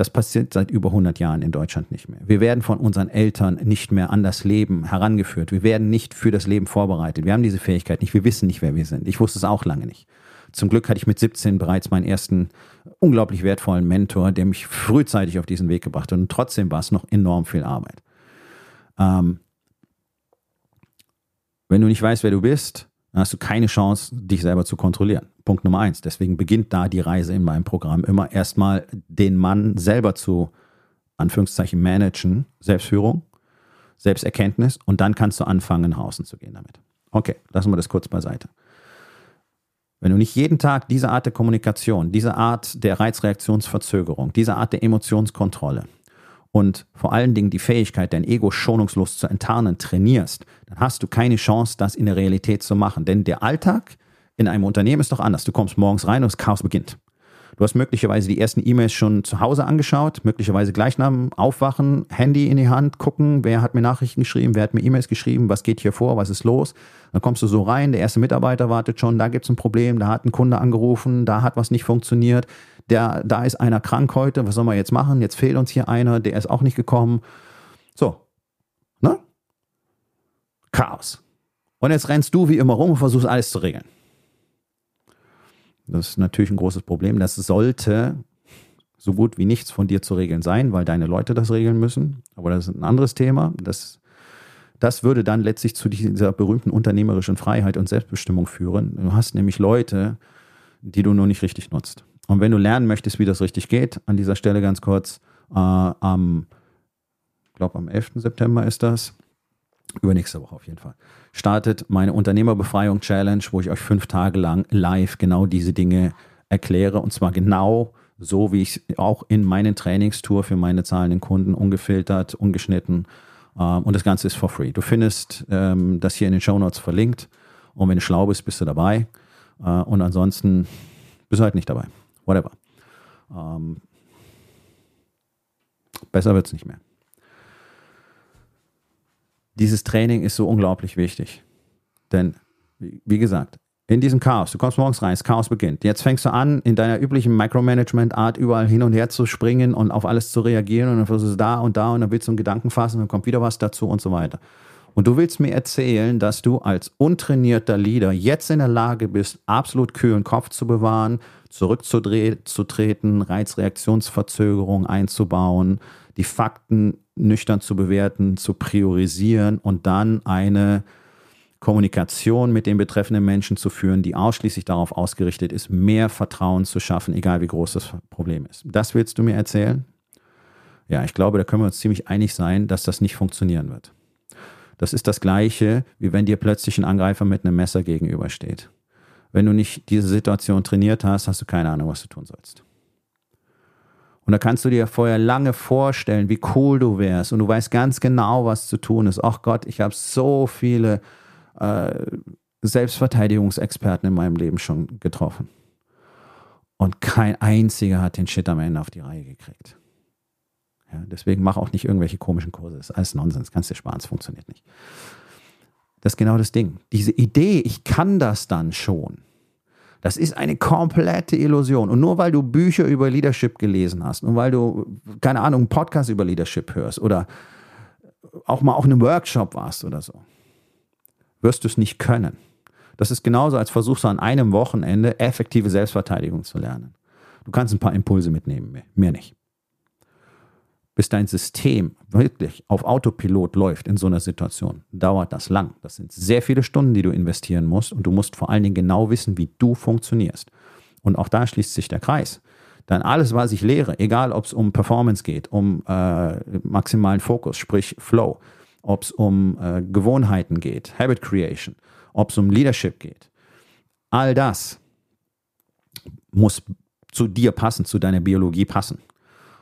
Das passiert seit über 100 Jahren in Deutschland nicht mehr. Wir werden von unseren Eltern nicht mehr an das Leben herangeführt. Wir werden nicht für das Leben vorbereitet. Wir haben diese Fähigkeit nicht. Wir wissen nicht, wer wir sind. Ich wusste es auch lange nicht. Zum Glück hatte ich mit 17 bereits meinen ersten unglaublich wertvollen Mentor, der mich frühzeitig auf diesen Weg gebracht hat. Und trotzdem war es noch enorm viel Arbeit. Ähm, wenn du nicht weißt, wer du bist, dann hast du keine Chance, dich selber zu kontrollieren. Punkt Nummer eins. Deswegen beginnt da die Reise in meinem Programm immer erstmal den Mann selber zu, Anführungszeichen, managen, Selbstführung, Selbsterkenntnis und dann kannst du anfangen, nach außen zu gehen damit. Okay, lassen wir das kurz beiseite. Wenn du nicht jeden Tag diese Art der Kommunikation, diese Art der Reizreaktionsverzögerung, diese Art der Emotionskontrolle, und vor allen Dingen die Fähigkeit, dein Ego schonungslos zu enttarnen, trainierst, dann hast du keine Chance, das in der Realität zu machen. Denn der Alltag in einem Unternehmen ist doch anders. Du kommst morgens rein und das Chaos beginnt. Du hast möglicherweise die ersten E-Mails schon zu Hause angeschaut, möglicherweise gleich nach dem Aufwachen, Handy in die Hand, gucken, wer hat mir Nachrichten geschrieben, wer hat mir E-Mails geschrieben, was geht hier vor, was ist los. Dann kommst du so rein, der erste Mitarbeiter wartet schon, da gibt es ein Problem, da hat ein Kunde angerufen, da hat was nicht funktioniert, der, da ist einer krank heute, was soll man jetzt machen? Jetzt fehlt uns hier einer, der ist auch nicht gekommen. So, ne? Chaos. Und jetzt rennst du wie immer rum und versuchst alles zu regeln. Das ist natürlich ein großes Problem. Das sollte so gut wie nichts von dir zu regeln sein, weil deine Leute das regeln müssen. Aber das ist ein anderes Thema. Das, das würde dann letztlich zu dieser berühmten unternehmerischen Freiheit und Selbstbestimmung führen. Du hast nämlich Leute, die du nur nicht richtig nutzt. Und wenn du lernen möchtest, wie das richtig geht, an dieser Stelle ganz kurz, äh, am, glaube am 11. September ist das, übernächste Woche auf jeden Fall, startet meine Unternehmerbefreiung Challenge, wo ich euch fünf Tage lang live genau diese Dinge erkläre und zwar genau so, wie ich auch in meinen Trainingstour für meine zahlenden Kunden ungefiltert, ungeschnitten ähm, und das Ganze ist for free. Du findest ähm, das hier in den Show Notes verlinkt und wenn du schlau bist, bist du dabei äh, und ansonsten bist du halt nicht dabei. Whatever. Ähm, besser wird es nicht mehr dieses Training ist so unglaublich wichtig. Denn, wie gesagt, in diesem Chaos, du kommst morgens rein, das Chaos beginnt. Jetzt fängst du an, in deiner üblichen Micromanagement-Art überall hin und her zu springen und auf alles zu reagieren und dann versuchst du da und da und dann willst du einen Gedanken fassen und dann kommt wieder was dazu und so weiter. Und du willst mir erzählen, dass du als untrainierter Leader jetzt in der Lage bist, absolut kühlen Kopf zu bewahren, zurückzutreten, Reizreaktionsverzögerung einzubauen, die Fakten nüchtern zu bewerten, zu priorisieren und dann eine Kommunikation mit den betreffenden Menschen zu führen, die ausschließlich darauf ausgerichtet ist, mehr Vertrauen zu schaffen, egal wie groß das Problem ist. Das willst du mir erzählen? Ja, ich glaube, da können wir uns ziemlich einig sein, dass das nicht funktionieren wird. Das ist das Gleiche, wie wenn dir plötzlich ein Angreifer mit einem Messer gegenübersteht. Wenn du nicht diese Situation trainiert hast, hast du keine Ahnung, was du tun sollst. Und da kannst du dir vorher lange vorstellen, wie cool du wärst. Und du weißt ganz genau, was zu tun ist. Ach Gott, ich habe so viele äh, Selbstverteidigungsexperten in meinem Leben schon getroffen. Und kein einziger hat den Shit am Ende auf die Reihe gekriegt. Ja, deswegen mach auch nicht irgendwelche komischen Kurse. Das ist alles Nonsens. Kannst dir sparen, es funktioniert nicht. Das ist genau das Ding. Diese Idee, ich kann das dann schon, das ist eine komplette Illusion. Und nur weil du Bücher über Leadership gelesen hast und weil du, keine Ahnung, einen Podcast über Leadership hörst oder auch mal auf einem Workshop warst oder so, wirst du es nicht können. Das ist genauso, als versuchst du an einem Wochenende effektive Selbstverteidigung zu lernen. Du kannst ein paar Impulse mitnehmen, mehr nicht bis dein System wirklich auf Autopilot läuft in so einer Situation, dauert das lang. Das sind sehr viele Stunden, die du investieren musst und du musst vor allen Dingen genau wissen, wie du funktionierst. Und auch da schließt sich der Kreis. Dann alles, was ich lehre, egal ob es um Performance geht, um äh, maximalen Fokus, sprich Flow, ob es um äh, Gewohnheiten geht, Habit Creation, ob es um Leadership geht, all das muss zu dir passen, zu deiner Biologie passen.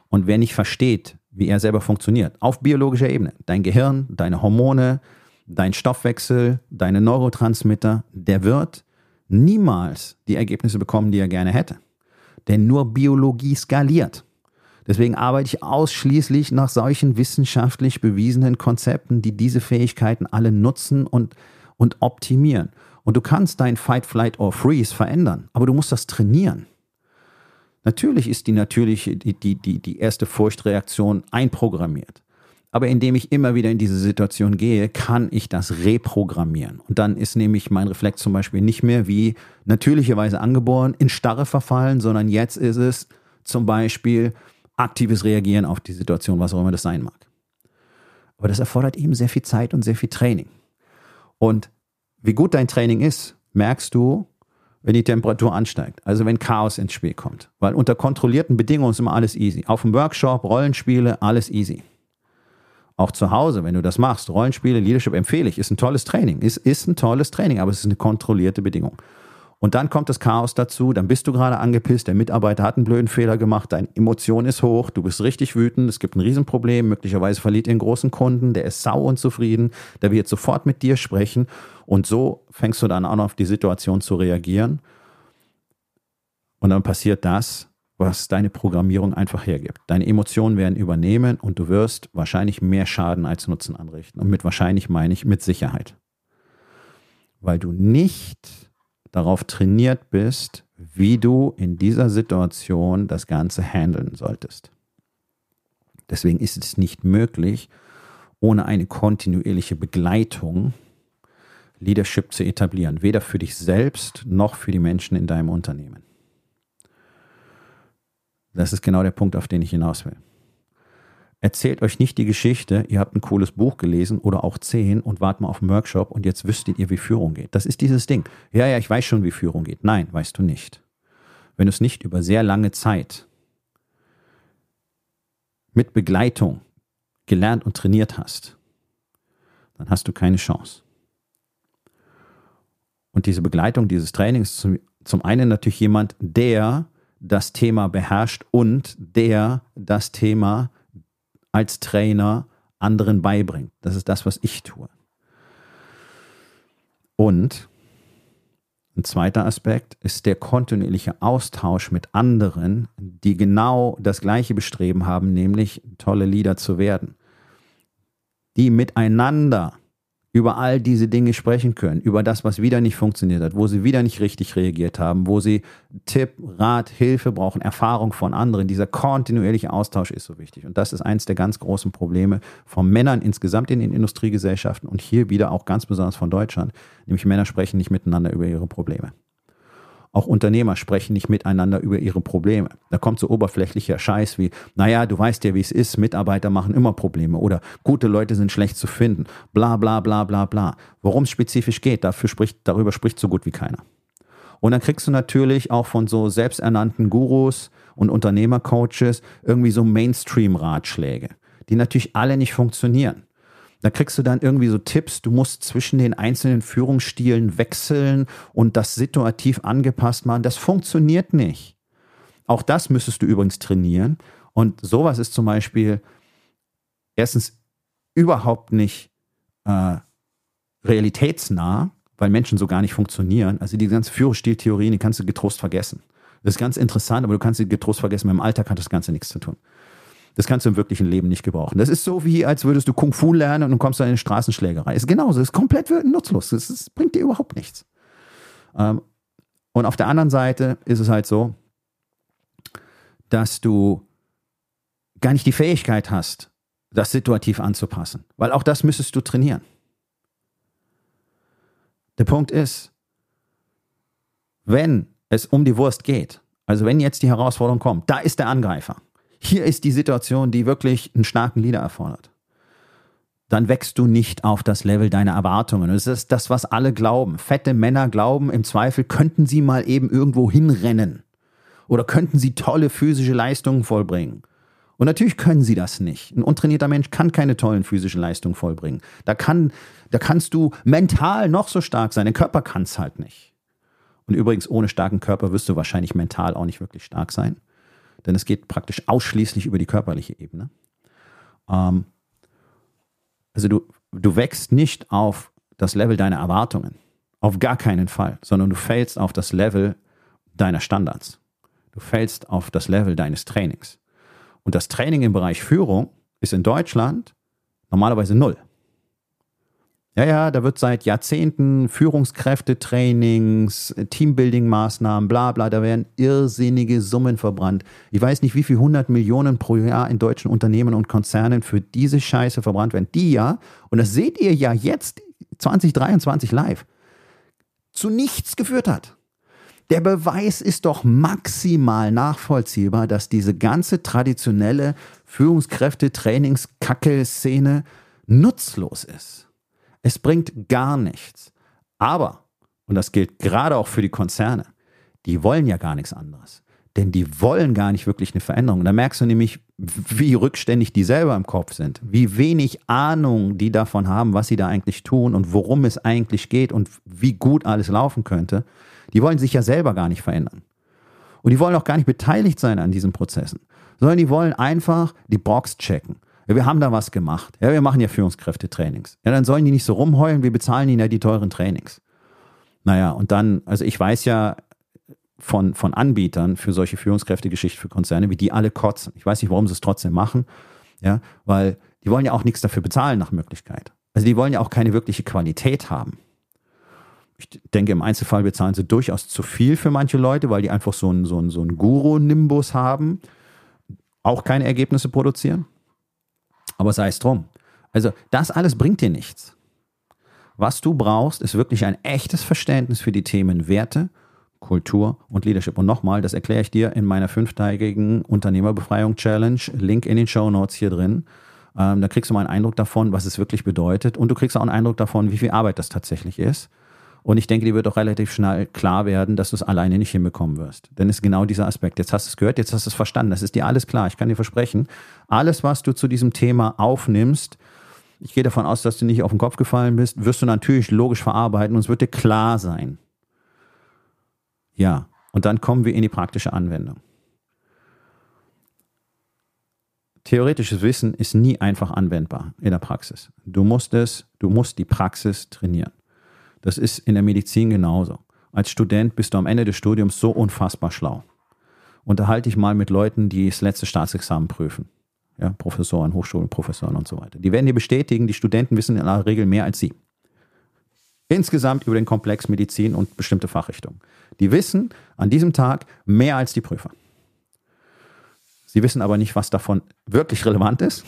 Und wer nicht versteht, wie er selber funktioniert. Auf biologischer Ebene. Dein Gehirn, deine Hormone, dein Stoffwechsel, deine Neurotransmitter, der wird niemals die Ergebnisse bekommen, die er gerne hätte. Denn nur Biologie skaliert. Deswegen arbeite ich ausschließlich nach solchen wissenschaftlich bewiesenen Konzepten, die diese Fähigkeiten alle nutzen und, und optimieren. Und du kannst dein Fight, Flight or Freeze verändern, aber du musst das trainieren. Natürlich ist die natürliche, die, die, die, erste Furchtreaktion einprogrammiert. Aber indem ich immer wieder in diese Situation gehe, kann ich das reprogrammieren. Und dann ist nämlich mein Reflex zum Beispiel nicht mehr wie natürlicherweise angeboren in Starre verfallen, sondern jetzt ist es zum Beispiel aktives Reagieren auf die Situation, was auch immer das sein mag. Aber das erfordert eben sehr viel Zeit und sehr viel Training. Und wie gut dein Training ist, merkst du, wenn die Temperatur ansteigt, also wenn Chaos ins Spiel kommt. Weil unter kontrollierten Bedingungen ist immer alles easy. Auf dem Workshop, Rollenspiele, alles easy. Auch zu Hause, wenn du das machst, Rollenspiele, Leadership empfehle ich, ist ein tolles Training. Ist, ist ein tolles Training, aber es ist eine kontrollierte Bedingung. Und dann kommt das Chaos dazu, dann bist du gerade angepisst, der Mitarbeiter hat einen blöden Fehler gemacht, deine Emotion ist hoch, du bist richtig wütend, es gibt ein Riesenproblem, möglicherweise verliert ihr einen großen Kunden, der ist sau unzufrieden, der wird sofort mit dir sprechen. Und so fängst du dann an, auf die Situation zu reagieren. Und dann passiert das, was deine Programmierung einfach hergibt. Deine Emotionen werden übernehmen und du wirst wahrscheinlich mehr Schaden als Nutzen anrichten. Und mit wahrscheinlich meine ich mit Sicherheit. Weil du nicht darauf trainiert bist, wie du in dieser Situation das Ganze handeln solltest. Deswegen ist es nicht möglich, ohne eine kontinuierliche Begleitung Leadership zu etablieren, weder für dich selbst noch für die Menschen in deinem Unternehmen. Das ist genau der Punkt, auf den ich hinaus will. Erzählt euch nicht die Geschichte, ihr habt ein cooles Buch gelesen oder auch zehn und wart mal auf einen Workshop und jetzt wüsstet ihr, wie Führung geht. Das ist dieses Ding. Ja, ja, ich weiß schon, wie Führung geht. Nein, weißt du nicht. Wenn du es nicht über sehr lange Zeit mit Begleitung gelernt und trainiert hast, dann hast du keine Chance. Und diese Begleitung, dieses Training ist zum, zum einen natürlich jemand, der das Thema beherrscht und der das Thema als Trainer anderen beibringt. Das ist das, was ich tue. Und ein zweiter Aspekt ist der kontinuierliche Austausch mit anderen, die genau das gleiche Bestreben haben, nämlich tolle Leader zu werden, die miteinander über all diese Dinge sprechen können, über das, was wieder nicht funktioniert hat, wo sie wieder nicht richtig reagiert haben, wo sie Tipp, Rat, Hilfe brauchen, Erfahrung von anderen. Dieser kontinuierliche Austausch ist so wichtig. Und das ist eines der ganz großen Probleme von Männern insgesamt in den Industriegesellschaften und hier wieder auch ganz besonders von Deutschland, nämlich Männer sprechen nicht miteinander über ihre Probleme. Auch Unternehmer sprechen nicht miteinander über ihre Probleme. Da kommt so oberflächlicher Scheiß wie, naja, du weißt ja, wie es ist, Mitarbeiter machen immer Probleme oder gute Leute sind schlecht zu finden, bla bla bla bla bla. Worum es spezifisch geht, dafür spricht, darüber spricht so gut wie keiner. Und dann kriegst du natürlich auch von so selbsternannten Gurus und Unternehmercoaches irgendwie so Mainstream-Ratschläge, die natürlich alle nicht funktionieren. Da kriegst du dann irgendwie so Tipps, du musst zwischen den einzelnen Führungsstilen wechseln und das situativ angepasst machen. Das funktioniert nicht. Auch das müsstest du übrigens trainieren. Und sowas ist zum Beispiel erstens überhaupt nicht äh, realitätsnah, weil Menschen so gar nicht funktionieren. Also die ganze Führungsstiltheorien, die kannst du getrost vergessen. Das ist ganz interessant, aber du kannst sie getrost vergessen. Mit dem Alltag hat das Ganze nichts zu tun. Das kannst du im wirklichen Leben nicht gebrauchen. Das ist so wie, als würdest du Kung Fu lernen und du kommst in eine Straßenschlägerei. Ist genauso, ist komplett nutzlos. Das, das bringt dir überhaupt nichts. Ähm, und auf der anderen Seite ist es halt so, dass du gar nicht die Fähigkeit hast, das situativ anzupassen. Weil auch das müsstest du trainieren. Der Punkt ist, wenn es um die Wurst geht, also wenn jetzt die Herausforderung kommt, da ist der Angreifer. Hier ist die Situation, die wirklich einen starken Leader erfordert. Dann wächst du nicht auf das Level deiner Erwartungen. Das ist das, was alle glauben. Fette Männer glauben im Zweifel, könnten sie mal eben irgendwo hinrennen. Oder könnten sie tolle physische Leistungen vollbringen. Und natürlich können sie das nicht. Ein untrainierter Mensch kann keine tollen physischen Leistungen vollbringen. Da, kann, da kannst du mental noch so stark sein. Der Körper kann es halt nicht. Und übrigens, ohne starken Körper wirst du wahrscheinlich mental auch nicht wirklich stark sein. Denn es geht praktisch ausschließlich über die körperliche Ebene. Ähm, also du, du wächst nicht auf das Level deiner Erwartungen. Auf gar keinen Fall. Sondern du fällst auf das Level deiner Standards. Du fällst auf das Level deines Trainings. Und das Training im Bereich Führung ist in Deutschland normalerweise null. Ja, ja, da wird seit Jahrzehnten Führungskräftetrainings, Teambuilding-Maßnahmen, bla bla, da werden irrsinnige Summen verbrannt. Ich weiß nicht, wie viel hundert Millionen pro Jahr in deutschen Unternehmen und Konzernen für diese Scheiße verbrannt werden. Die ja, und das seht ihr ja jetzt 2023 live, zu nichts geführt hat. Der Beweis ist doch maximal nachvollziehbar, dass diese ganze traditionelle Führungskräfte-Trainings-Kacke-Szene nutzlos ist. Es bringt gar nichts. Aber, und das gilt gerade auch für die Konzerne, die wollen ja gar nichts anderes. Denn die wollen gar nicht wirklich eine Veränderung. Und da merkst du nämlich, wie rückständig die selber im Kopf sind, wie wenig Ahnung die davon haben, was sie da eigentlich tun und worum es eigentlich geht und wie gut alles laufen könnte. Die wollen sich ja selber gar nicht verändern. Und die wollen auch gar nicht beteiligt sein an diesen Prozessen, sondern die wollen einfach die Box checken. Ja, wir haben da was gemacht. Ja, wir machen ja Führungskräftetrainings. Ja, dann sollen die nicht so rumheulen, wir bezahlen ihnen ja die teuren Trainings. Naja, und dann, also ich weiß ja von, von Anbietern für solche Führungskräftegeschichten für Konzerne, wie die alle kotzen. Ich weiß nicht, warum sie es trotzdem machen. Ja, weil die wollen ja auch nichts dafür bezahlen nach Möglichkeit. Also die wollen ja auch keine wirkliche Qualität haben ich denke, im Einzelfall bezahlen sie durchaus zu viel für manche Leute, weil die einfach so einen, so einen, so einen Guru-Nimbus haben, auch keine Ergebnisse produzieren. Aber sei es drum. Also, das alles bringt dir nichts. Was du brauchst, ist wirklich ein echtes Verständnis für die Themen Werte, Kultur und Leadership. Und nochmal, das erkläre ich dir in meiner fünftägigen Unternehmerbefreiung Challenge. Link in den Show Notes hier drin. Ähm, da kriegst du mal einen Eindruck davon, was es wirklich bedeutet. Und du kriegst auch einen Eindruck davon, wie viel Arbeit das tatsächlich ist. Und ich denke, dir wird auch relativ schnell klar werden, dass du es alleine nicht hinbekommen wirst. Denn es ist genau dieser Aspekt. Jetzt hast du es gehört, jetzt hast du es verstanden. Das ist dir alles klar. Ich kann dir versprechen, alles, was du zu diesem Thema aufnimmst, ich gehe davon aus, dass du nicht auf den Kopf gefallen bist, wirst du natürlich logisch verarbeiten und es wird dir klar sein. Ja, und dann kommen wir in die praktische Anwendung. Theoretisches Wissen ist nie einfach anwendbar in der Praxis. Du musst es, du musst die Praxis trainieren. Das ist in der Medizin genauso. Als Student bist du am Ende des Studiums so unfassbar schlau. Unterhalte dich mal mit Leuten, die das letzte Staatsexamen prüfen. Ja, Professoren, Hochschulprofessoren und so weiter. Die werden dir bestätigen, die Studenten wissen in aller Regel mehr als sie. Insgesamt über den Komplex Medizin und bestimmte Fachrichtungen. Die wissen an diesem Tag mehr als die Prüfer. Sie wissen aber nicht, was davon wirklich relevant ist.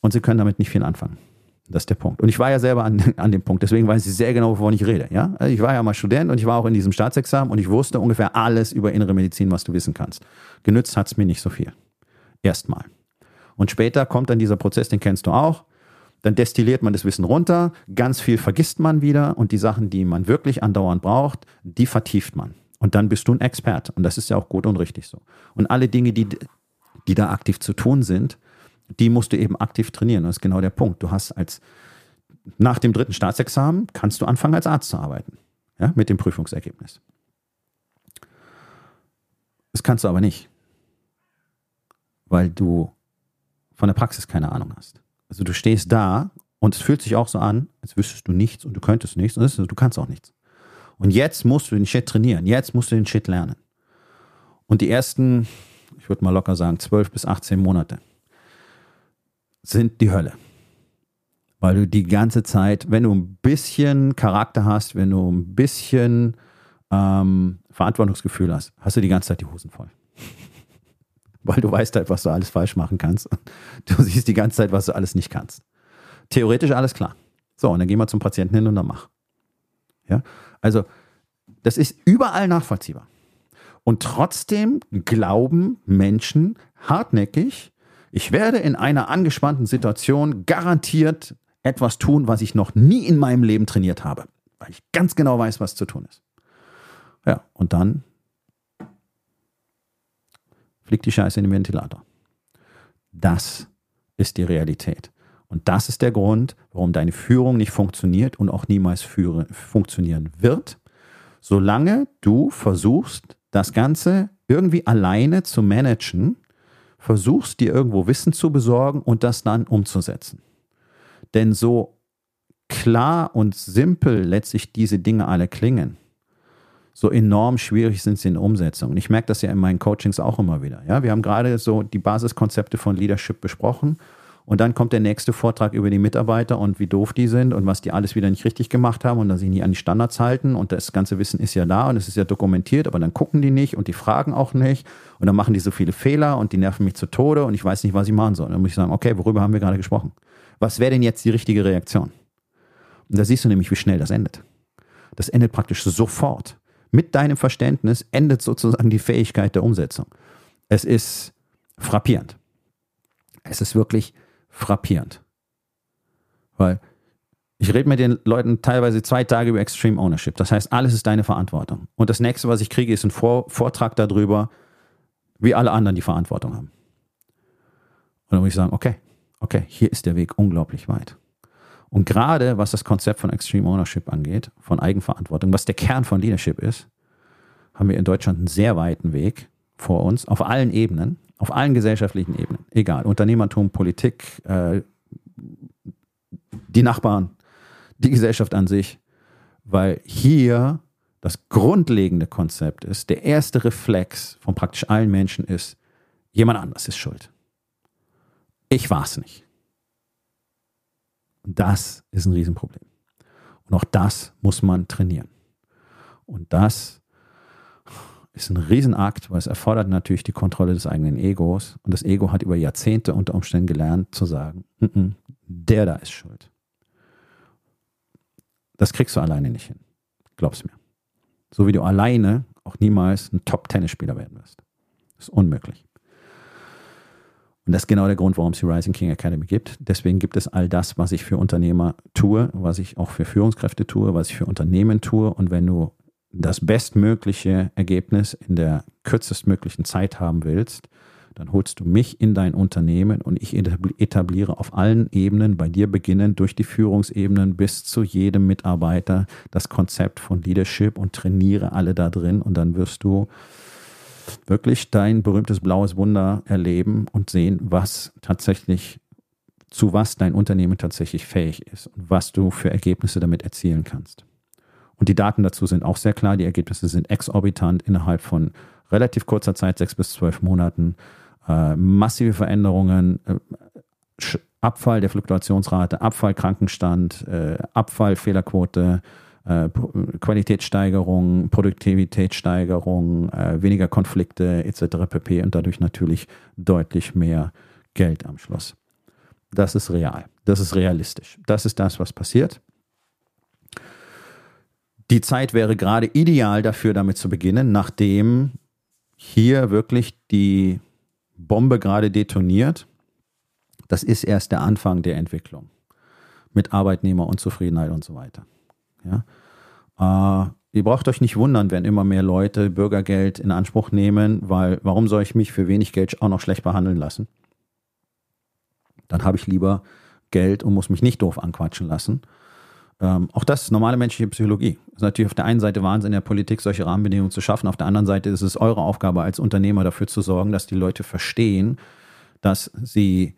Und sie können damit nicht viel anfangen. Das ist der Punkt. Und ich war ja selber an, *laughs* an dem Punkt, deswegen weiß ich sehr genau, wovon ich rede. Ja? Also ich war ja mal Student und ich war auch in diesem Staatsexamen und ich wusste ungefähr alles über innere Medizin, was du wissen kannst. Genützt hat es mir nicht so viel. Erstmal. Und später kommt dann dieser Prozess, den kennst du auch. Dann destilliert man das Wissen runter, ganz viel vergisst man wieder und die Sachen, die man wirklich andauernd braucht, die vertieft man. Und dann bist du ein Experte. Und das ist ja auch gut und richtig so. Und alle Dinge, die, die da aktiv zu tun sind, die musst du eben aktiv trainieren. das ist genau der Punkt. Du hast als, nach dem dritten Staatsexamen kannst du anfangen, als Arzt zu arbeiten. Ja, mit dem Prüfungsergebnis. Das kannst du aber nicht. weil du von der Praxis keine Ahnung hast. Also du stehst da und es fühlt sich auch so an, als wüsstest du nichts und du könntest nichts und du kannst auch nichts. Und jetzt musst du den Shit trainieren, jetzt musst du den Shit lernen. Und die ersten, ich würde mal locker sagen, 12 bis 18 Monate sind die Hölle. Weil du die ganze Zeit, wenn du ein bisschen Charakter hast, wenn du ein bisschen ähm, Verantwortungsgefühl hast, hast du die ganze Zeit die Hosen voll. *laughs* Weil du weißt halt, was du alles falsch machen kannst. Du siehst die ganze Zeit, was du alles nicht kannst. Theoretisch alles klar. So, und dann gehen wir zum Patienten hin und dann mach. Ja, also das ist überall nachvollziehbar. Und trotzdem glauben Menschen hartnäckig, ich werde in einer angespannten Situation garantiert etwas tun, was ich noch nie in meinem Leben trainiert habe, weil ich ganz genau weiß, was zu tun ist. Ja, und dann fliegt die Scheiße in den Ventilator. Das ist die Realität. Und das ist der Grund, warum deine Führung nicht funktioniert und auch niemals führe, funktionieren wird, solange du versuchst, das Ganze irgendwie alleine zu managen, versuchst dir irgendwo Wissen zu besorgen und das dann umzusetzen. Denn so klar und simpel letztlich diese Dinge alle klingen, so enorm schwierig sind sie in Umsetzung. Und ich merke das ja in meinen Coachings auch immer wieder. Ja, wir haben gerade so die Basiskonzepte von Leadership besprochen und dann kommt der nächste Vortrag über die Mitarbeiter und wie doof die sind und was die alles wieder nicht richtig gemacht haben und dass sie nie an die Standards halten. Und das ganze Wissen ist ja da und es ist ja dokumentiert, aber dann gucken die nicht und die fragen auch nicht. Und dann machen die so viele Fehler und die nerven mich zu Tode und ich weiß nicht, was ich machen soll. dann muss ich sagen, okay, worüber haben wir gerade gesprochen? Was wäre denn jetzt die richtige Reaktion? Und da siehst du nämlich, wie schnell das endet. Das endet praktisch sofort. Mit deinem Verständnis endet sozusagen die Fähigkeit der Umsetzung. Es ist frappierend. Es ist wirklich frappierend. Weil ich rede mit den Leuten teilweise zwei Tage über Extreme Ownership. Das heißt, alles ist deine Verantwortung. Und das nächste, was ich kriege, ist ein Vor Vortrag darüber, wie alle anderen die Verantwortung haben. Und dann muss ich sagen, okay, okay, hier ist der Weg unglaublich weit. Und gerade was das Konzept von Extreme Ownership angeht, von Eigenverantwortung, was der Kern von Leadership ist, haben wir in Deutschland einen sehr weiten Weg vor uns, auf allen Ebenen auf allen gesellschaftlichen Ebenen, egal, Unternehmertum, Politik, äh, die Nachbarn, die Gesellschaft an sich, weil hier das grundlegende Konzept ist, der erste Reflex von praktisch allen Menschen ist, jemand anders ist schuld. Ich war es nicht. Das ist ein Riesenproblem. Und auch das muss man trainieren. Und das ist ein Riesenakt, weil es erfordert natürlich die Kontrolle des eigenen Egos. Und das Ego hat über Jahrzehnte unter Umständen gelernt zu sagen, N -n, der da ist schuld. Das kriegst du alleine nicht hin. Glaub's mir. So wie du alleine auch niemals ein Top-Tennisspieler werden wirst. Das ist unmöglich. Und das ist genau der Grund, warum es die Rising King Academy gibt. Deswegen gibt es all das, was ich für Unternehmer tue, was ich auch für Führungskräfte tue, was ich für Unternehmen tue. Und wenn du das bestmögliche Ergebnis in der kürzestmöglichen Zeit haben willst, dann holst du mich in dein Unternehmen und ich etabliere auf allen Ebenen, bei dir beginnend durch die Führungsebenen bis zu jedem Mitarbeiter, das Konzept von Leadership und trainiere alle da drin und dann wirst du wirklich dein berühmtes blaues Wunder erleben und sehen, was tatsächlich, zu was dein Unternehmen tatsächlich fähig ist und was du für Ergebnisse damit erzielen kannst. Und die Daten dazu sind auch sehr klar. Die Ergebnisse sind exorbitant innerhalb von relativ kurzer Zeit, sechs bis zwölf Monaten. Äh, massive Veränderungen, äh, Abfall der Fluktuationsrate, Abfall Krankenstand, äh, Abfall Fehlerquote, äh, Qualitätssteigerung, Produktivitätssteigerung, äh, weniger Konflikte etc. pp. Und dadurch natürlich deutlich mehr Geld am Schluss. Das ist real. Das ist realistisch. Das ist das, was passiert. Die Zeit wäre gerade ideal dafür, damit zu beginnen, nachdem hier wirklich die Bombe gerade detoniert. Das ist erst der Anfang der Entwicklung mit Arbeitnehmerunzufriedenheit und so weiter. Ja? Äh, ihr braucht euch nicht wundern, wenn immer mehr Leute Bürgergeld in Anspruch nehmen, weil warum soll ich mich für wenig Geld auch noch schlecht behandeln lassen? Dann habe ich lieber Geld und muss mich nicht doof anquatschen lassen. Ähm, auch das ist normale menschliche Psychologie. Ist natürlich auf der einen Seite Wahnsinn in der Politik, solche Rahmenbedingungen zu schaffen. Auf der anderen Seite ist es eure Aufgabe als Unternehmer dafür zu sorgen, dass die Leute verstehen, dass sie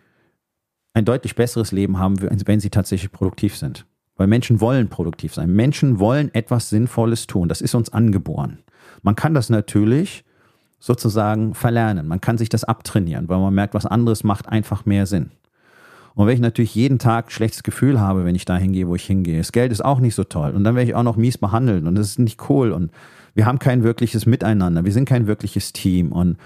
ein deutlich besseres Leben haben, wenn sie tatsächlich produktiv sind. Weil Menschen wollen produktiv sein. Menschen wollen etwas Sinnvolles tun. Das ist uns angeboren. Man kann das natürlich sozusagen verlernen. Man kann sich das abtrainieren, weil man merkt, was anderes macht einfach mehr Sinn. Und wenn ich natürlich jeden Tag ein schlechtes Gefühl habe, wenn ich da hingehe, wo ich hingehe, das Geld ist auch nicht so toll und dann werde ich auch noch mies behandelt und das ist nicht cool und wir haben kein wirkliches Miteinander, wir sind kein wirkliches Team und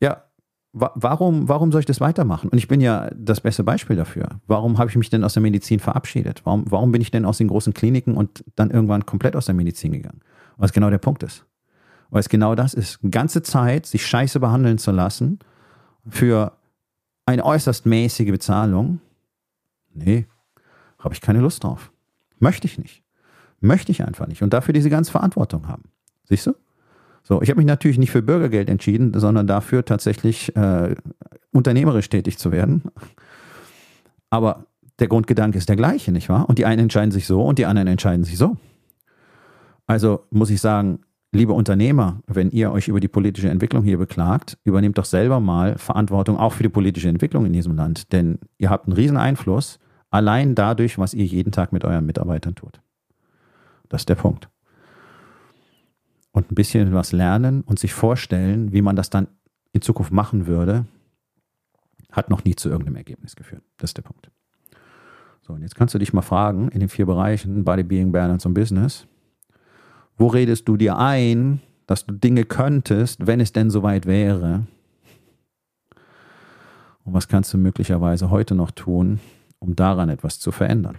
ja, warum, warum soll ich das weitermachen? Und ich bin ja das beste Beispiel dafür. Warum habe ich mich denn aus der Medizin verabschiedet? Warum, warum bin ich denn aus den großen Kliniken und dann irgendwann komplett aus der Medizin gegangen? Was genau der Punkt ist. Weil es genau das ist. Ganze Zeit sich scheiße behandeln zu lassen für eine äußerst mäßige Bezahlung, nee, habe ich keine Lust drauf. Möchte ich nicht. Möchte ich einfach nicht. Und dafür diese ganze Verantwortung haben. Siehst du? So, ich habe mich natürlich nicht für Bürgergeld entschieden, sondern dafür tatsächlich äh, unternehmerisch tätig zu werden. Aber der Grundgedanke ist der gleiche, nicht wahr? Und die einen entscheiden sich so und die anderen entscheiden sich so. Also muss ich sagen, liebe Unternehmer, wenn ihr euch über die politische Entwicklung hier beklagt, übernehmt doch selber mal Verantwortung auch für die politische Entwicklung in diesem Land. Denn ihr habt einen riesen Einfluss allein dadurch, was ihr jeden Tag mit euren Mitarbeitern tut. Das ist der Punkt. Und ein bisschen was lernen und sich vorstellen, wie man das dann in Zukunft machen würde, hat noch nie zu irgendeinem Ergebnis geführt. Das ist der Punkt. So, und jetzt kannst du dich mal fragen, in den vier Bereichen, Body, Being, Balance und Business, wo redest du dir ein, dass du Dinge könntest, wenn es denn soweit wäre? Und was kannst du möglicherweise heute noch tun, um daran etwas zu verändern?